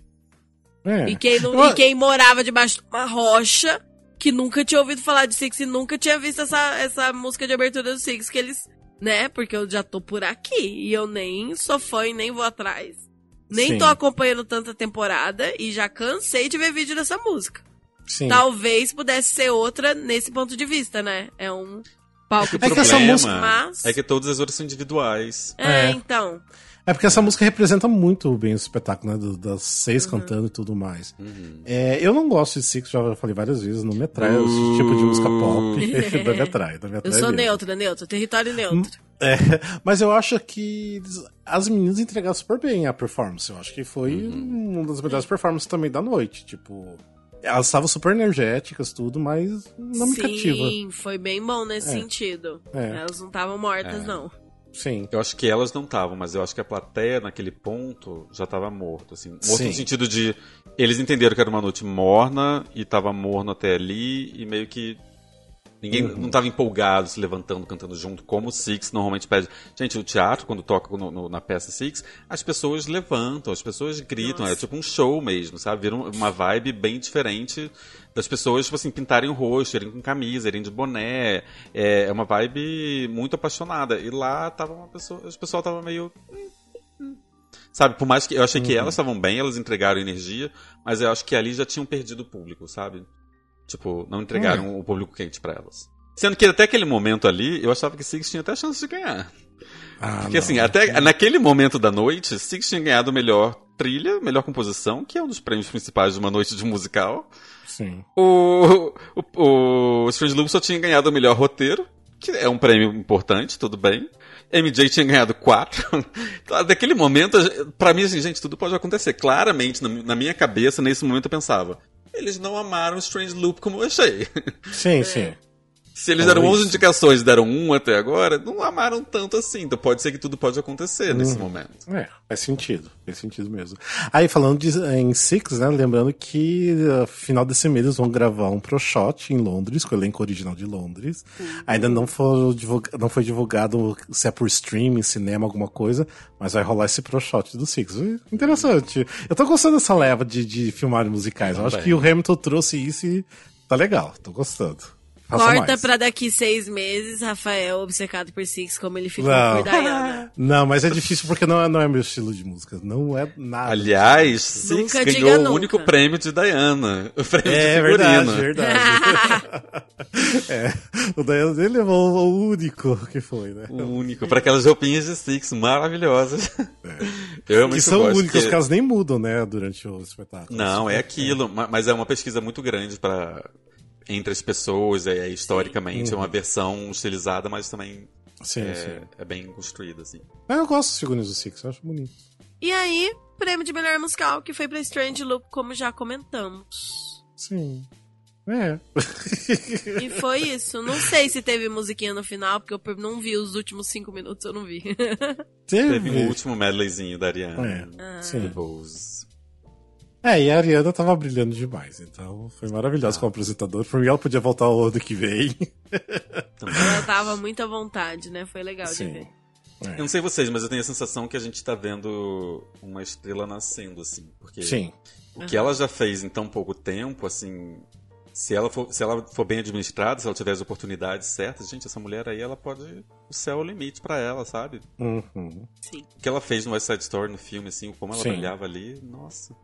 É. E, quem não- Eu- e quem morava debaixo de uma rocha, que nunca tinha ouvido falar de Six e nunca tinha visto essa, essa música de abertura do Six, que eles, né? Porque eu já tô por aqui e eu nem sou fã e nem vou atrás. Nem Sim. tô acompanhando tanta temporada e já cansei de ver vídeo dessa música. Sim. Talvez pudesse ser outra nesse ponto de vista, né? É um palco O É que de essa problema música- Mas- é que todas as outras são individuais. É, É. então. É porque essa música representa muito bem o espetáculo, né? do- das seis Uhum. cantando e tudo mais. Uhum. É, eu não gosto de Six, já falei várias vezes, não me atrai esse tipo de música pop. não me atrai, não me Eu atrai sou mesmo. neutra, neutra, território neutro. É, mas eu acho que as meninas entregaram super bem a performance. Eu acho que foi Uhum. uma das melhores performances também da noite. Tipo, elas estavam super energéticas, tudo, mas não me cativa. Sim, foi bem bom nesse É. sentido. É. Elas não estavam mortas, É. não. Sim. Eu acho que elas não estavam, mas eu acho que a plateia naquele ponto já estava morto, assim. Morto Sim. no sentido de eles entenderam que era uma noite morna e tava morno até ali e meio que ninguém Uhum. não tava empolgado, se levantando, cantando junto, como o Six normalmente pede. Gente, o teatro quando toca no- no- na peça Six, as pessoas levantam, as pessoas gritam, Nossa. é tipo um show mesmo, sabe? Vira um- uma vibe bem diferente das pessoas, tipo assim, pintarem o rosto, irem com camisa, irem de boné. É, é uma vibe muito apaixonada. E lá tava uma pessoa. O pessoal tava meio. Sabe, por mais que eu achei que elas estavam bem, elas entregaram energia, mas eu acho que ali já tinham perdido o público, sabe? Tipo, não entregaram o público quente pra elas. Sendo que até aquele momento ali, eu achava que Six tinha até chance de ganhar. Ah, Porque não. assim, até naquele momento da noite, Six tinha ganhado melhor trilha, melhor composição, que é um dos prêmios principais de uma noite de musical. Sim. O, o, o Strange Loop só tinha ganhado o melhor roteiro, que é um prêmio importante, tudo bem. MJ tinha ganhado quatro. Daquele momento, para mim, assim, gente, tudo pode acontecer. Claramente, na minha cabeça, nesse momento, eu pensava: eles não amaram Strange Loop como eu achei. Sim, sim. Se eles deram 11 indicações e deram um até agora, não amaram tanto assim. Então pode ser que tudo pode acontecer Uhum. nesse momento. É, faz sentido. Faz sentido mesmo. Aí, falando de, em Six, né? Lembrando que uh, final desse mês eles vão gravar um Pro Shot em Londres, com o elenco original de Londres. Ainda não foi, divulga- não foi divulgado se é por streaming, cinema, alguma coisa, mas vai rolar esse Pro Shot do Six. Interessante. Eu tô gostando dessa leva de, de filmagens musicais. Eu acho que o Hamilton trouxe isso e tá legal. Tô gostando. Faça Corta mais. pra daqui seis meses, Rafael obcecado por Six, como ele ficou Não. por Diana. Não, mas é difícil porque não é, não é meu estilo de música. Não é nada. Aliás, Six Nunca ganhou nunca. o único prêmio de Diana. O prêmio É de verdade, figurino. verdade. é, o Diana dele levou o único que foi, né? O único. Pra aquelas roupinhas de Six maravilhosas. Eu realmente É. Que são gosto, porque- que elas nem mudam, né, durante o espetáculo. Não, é aquilo. ma- Mas é uma pesquisa muito grande para entre as pessoas, é, historicamente, é uma versão estilizada, mas também Sim, é, sim. é bem construída, assim. Mas eu gosto dos figurinos do Six, eu acho bonito. E aí, prêmio de melhor musical, que foi pra Strange Loop, como já comentamos. Sim. É. E foi isso. Não sei se teve musiquinha no final, porque eu não vi os últimos cinco minutos, eu não vi. Teve. Teve o último medleyzinho da Ariana. É, Ah. sim. Bose. É, e a Ariana tava brilhando demais, então foi maravilhosa como apresentadora. Por mim, ela podia voltar o ano que vem. Ela tava muito à vontade, né? Foi legal de Sim. ver. Eu não sei vocês, mas eu tenho a sensação que a gente tá vendo uma estrela nascendo, assim. Porque Sim. o que ela já fez em tão pouco tempo, assim. Se ela, for, se ela for bem administrada, se ela tiver as oportunidades certas, gente, essa mulher aí, ela pode. O céu é o limite pra ela, sabe? Uhum. Sim. O que ela fez no West Side Story, no filme, assim, como ela Sim. brilhava ali, nossa.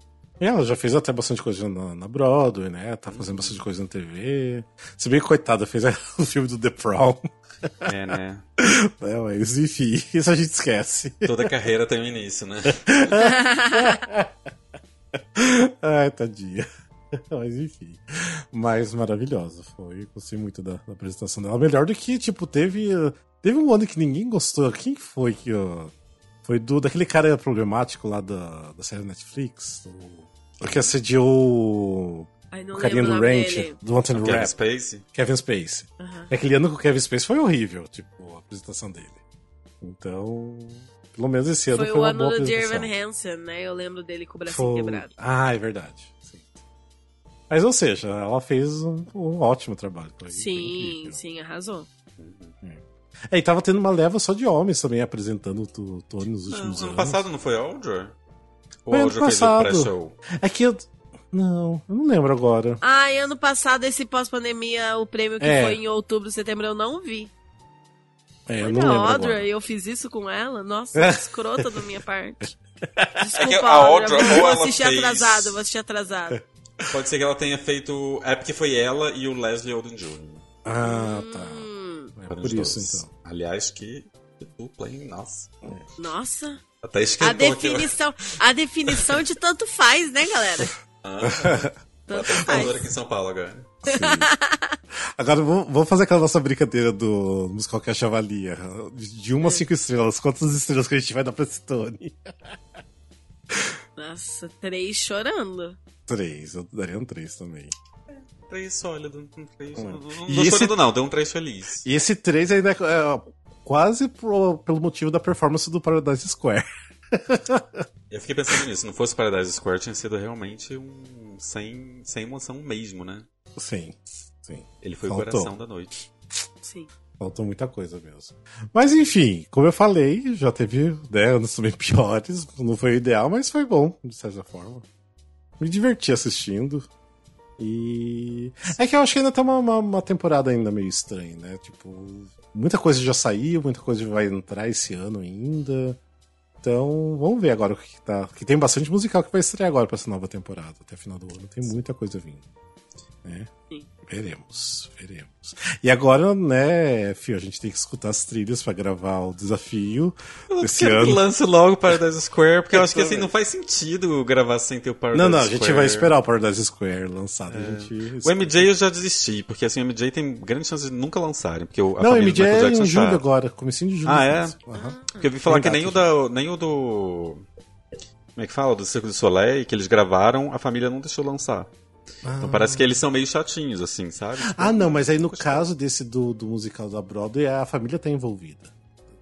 Ela já fez até bastante coisa na, na Broadway, né? Tá fazendo bastante coisa na TV. Se bem que, coitada, fez o filme do The Prom. É, né? né? Mas, enfim, isso a gente esquece. Toda carreira tem um início, né? Ai, tadinha. Mas enfim. Mas maravilhosa. Foi. Gostei muito da, da apresentação dela. Melhor do que, tipo, teve. Teve um ano que ninguém gostou. Quem foi que. uh, foi do daquele cara problemático lá da, da série Netflix? Que assediou o carinha do Ranch, dele. do Wanted Kevin Rap. Spacey. Kevin Spacey. Aham. Aquele ano com o Kevin Spacey foi horrível, tipo, a apresentação dele. Então, pelo menos esse ano Foi, foi, o ano do. Evan Hansen, né? Eu lembro dele com o bracinho Foi- quebrado. Ah, é verdade. Sim. Mas, ou seja, ela fez um, um ótimo trabalho. Foi- foi Sim, incrível. sim, arrasou. É, e tava tendo uma leva só de homens também apresentando o Tony nos últimos ano anos. passado não foi Audra? Ou ano Audra fez o passado. pré-show? É que eu. Não, eu não lembro agora. Ah, e ano passado, esse pós-pandemia, o prêmio que É. foi em outubro, setembro, eu não vi. É, eu não lembro Audra agora. e eu fiz isso com ela. Nossa, É. escrota da minha parte. É Desculpa, que a Audra, Audra, vou, ou vou ela assistir fez- atrasado, vou assistir atrasado. Pode ser que ela tenha feito. É porque foi ela e o Leslie Odom Jr. Ah, tá. Hum, É por isso, dois. então. Aliás, que dupla, hein? Nossa. nossa, Até a esquentou aqui. definição, a definição de tanto faz, né, galera? Ah, Tanto Tá faz. aqui em São Paulo agora. Agora vamos fazer aquela nossa brincadeira do musical que a Chavalia. De uma a cinco estrelas. Quantas estrelas que a gente vai dar pra esse Tony? Nossa, três chorando. Três, eu daria um três também. Três sólido. Um três... Hum. Não, não E tô esse- chorando, não. Deu um três feliz. E esse três ainda é, é quase pro- pelo motivo da performance do Paradise Square. Eu fiquei pensando nisso. Se não fosse Paradise Square, tinha sido realmente um. sem, sem emoção mesmo, né? Sim, sim. Ele foi Faltou. o coração da noite. Sim. Faltou muita coisa mesmo. Mas enfim, como eu falei, já teve né, anos também piores. Não foi o ideal, mas foi bom, de certa forma. Me diverti assistindo. E. É que eu acho que ainda tá uma, uma, uma temporada ainda meio estranha, né? Tipo, muita coisa já saiu, muita coisa vai entrar esse ano ainda. Então, vamos ver agora o que, que tá. Que tem bastante musical que vai estrear agora pra essa nova temporada, até o final do ano. Tem muita coisa vindo. Né? Sim. Veremos, veremos. E agora, né, Fio, a gente tem que escutar as trilhas pra gravar o desafio Eu desse quero que ano. lance logo o Paradise Square, porque eu acho que assim não faz sentido gravar sem ter o Paradise Não, não, a Square. gente vai esperar o Paradise Square lançado. A gente O MJ eu já desisti, porque assim, o MJ tem grande chance de nunca lançarem, porque o, a Não, o MJ é em julho sabe. agora, comecinho de julho. Ah, é? Aham. Porque eu vi falar Tem que nem o, da, nem o do... Como é que fala? Do Circo do Soleil, que eles gravaram, a família não deixou lançar. Então parece que eles são meio chatinhos, assim, sabe? Ah, não, mas aí no caso desse do, do musical da Broadway, a família tá envolvida.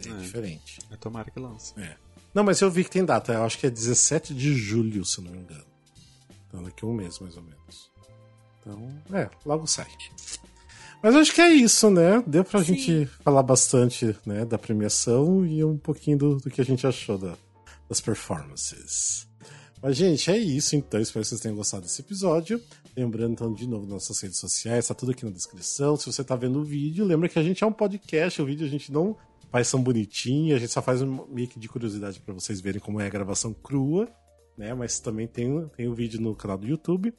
É, diferente. É, tomara que lance. É. Não, mas eu vi que tem data, eu acho que é 17 de julho, se eu não me engano. Então daqui a um mês, mais ou menos. Então, é, logo sai. Mas acho que é isso, né? Deu pra Sim. gente falar bastante né, da premiação e um pouquinho do, do que a gente achou da- das performances. Mas, gente, é isso então. Espero que vocês tenham gostado desse episódio. Lembrando, então, de novo, nossas redes sociais, tá tudo aqui na descrição. Se você tá vendo o vídeo, lembra que a gente é um podcast. O vídeo a gente não faz tão bonitinho, a gente só faz um meio de curiosidade pra vocês verem como é a gravação crua, né? Mas também tem, tem o vídeo no canal do YouTube.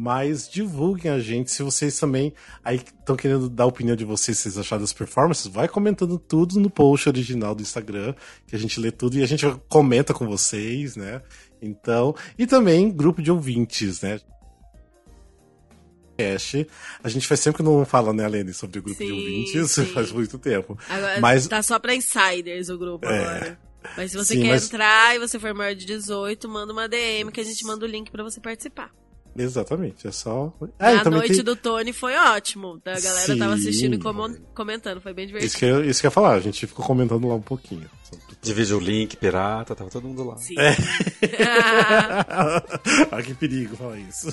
Mas divulguem a gente se vocês também aí estão querendo dar a opinião de vocês, vocês acharam das performances, vai comentando tudo no post original do Instagram, que a gente lê tudo e a gente comenta com vocês, né? Então, e também grupo de ouvintes, né? A gente faz sempre que não fala, né, Lene, sobre o grupo de Sim, ouvintes, sim. faz muito tempo. Agora Mas- tá só pra insiders o grupo É. agora. Mas se você Sim, quer mas- entrar e você for maior de 18, manda uma DM que a gente manda o link pra você participar. Exatamente, é só. a e também noite tem- do Tony foi ótimo. A galera tava Sim. assistindo e como- comentando, foi bem Isso divertido. que, eu, isso que eu ia falar, a gente ficou comentando lá um pouquinho. Divide o link, pirata, tava todo mundo lá. Sim. ah, que perigo falar isso.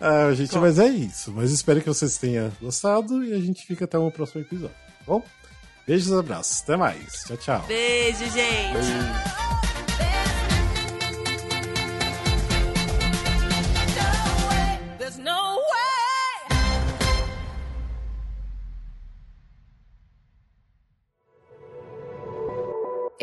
ah, gente, mas é isso. Mas espero que vocês tenham gostado e a gente fica até o próximo episódio. tá Bom, beijos e abraços. Até mais. Tchau, tchau. Beijo, gente. There's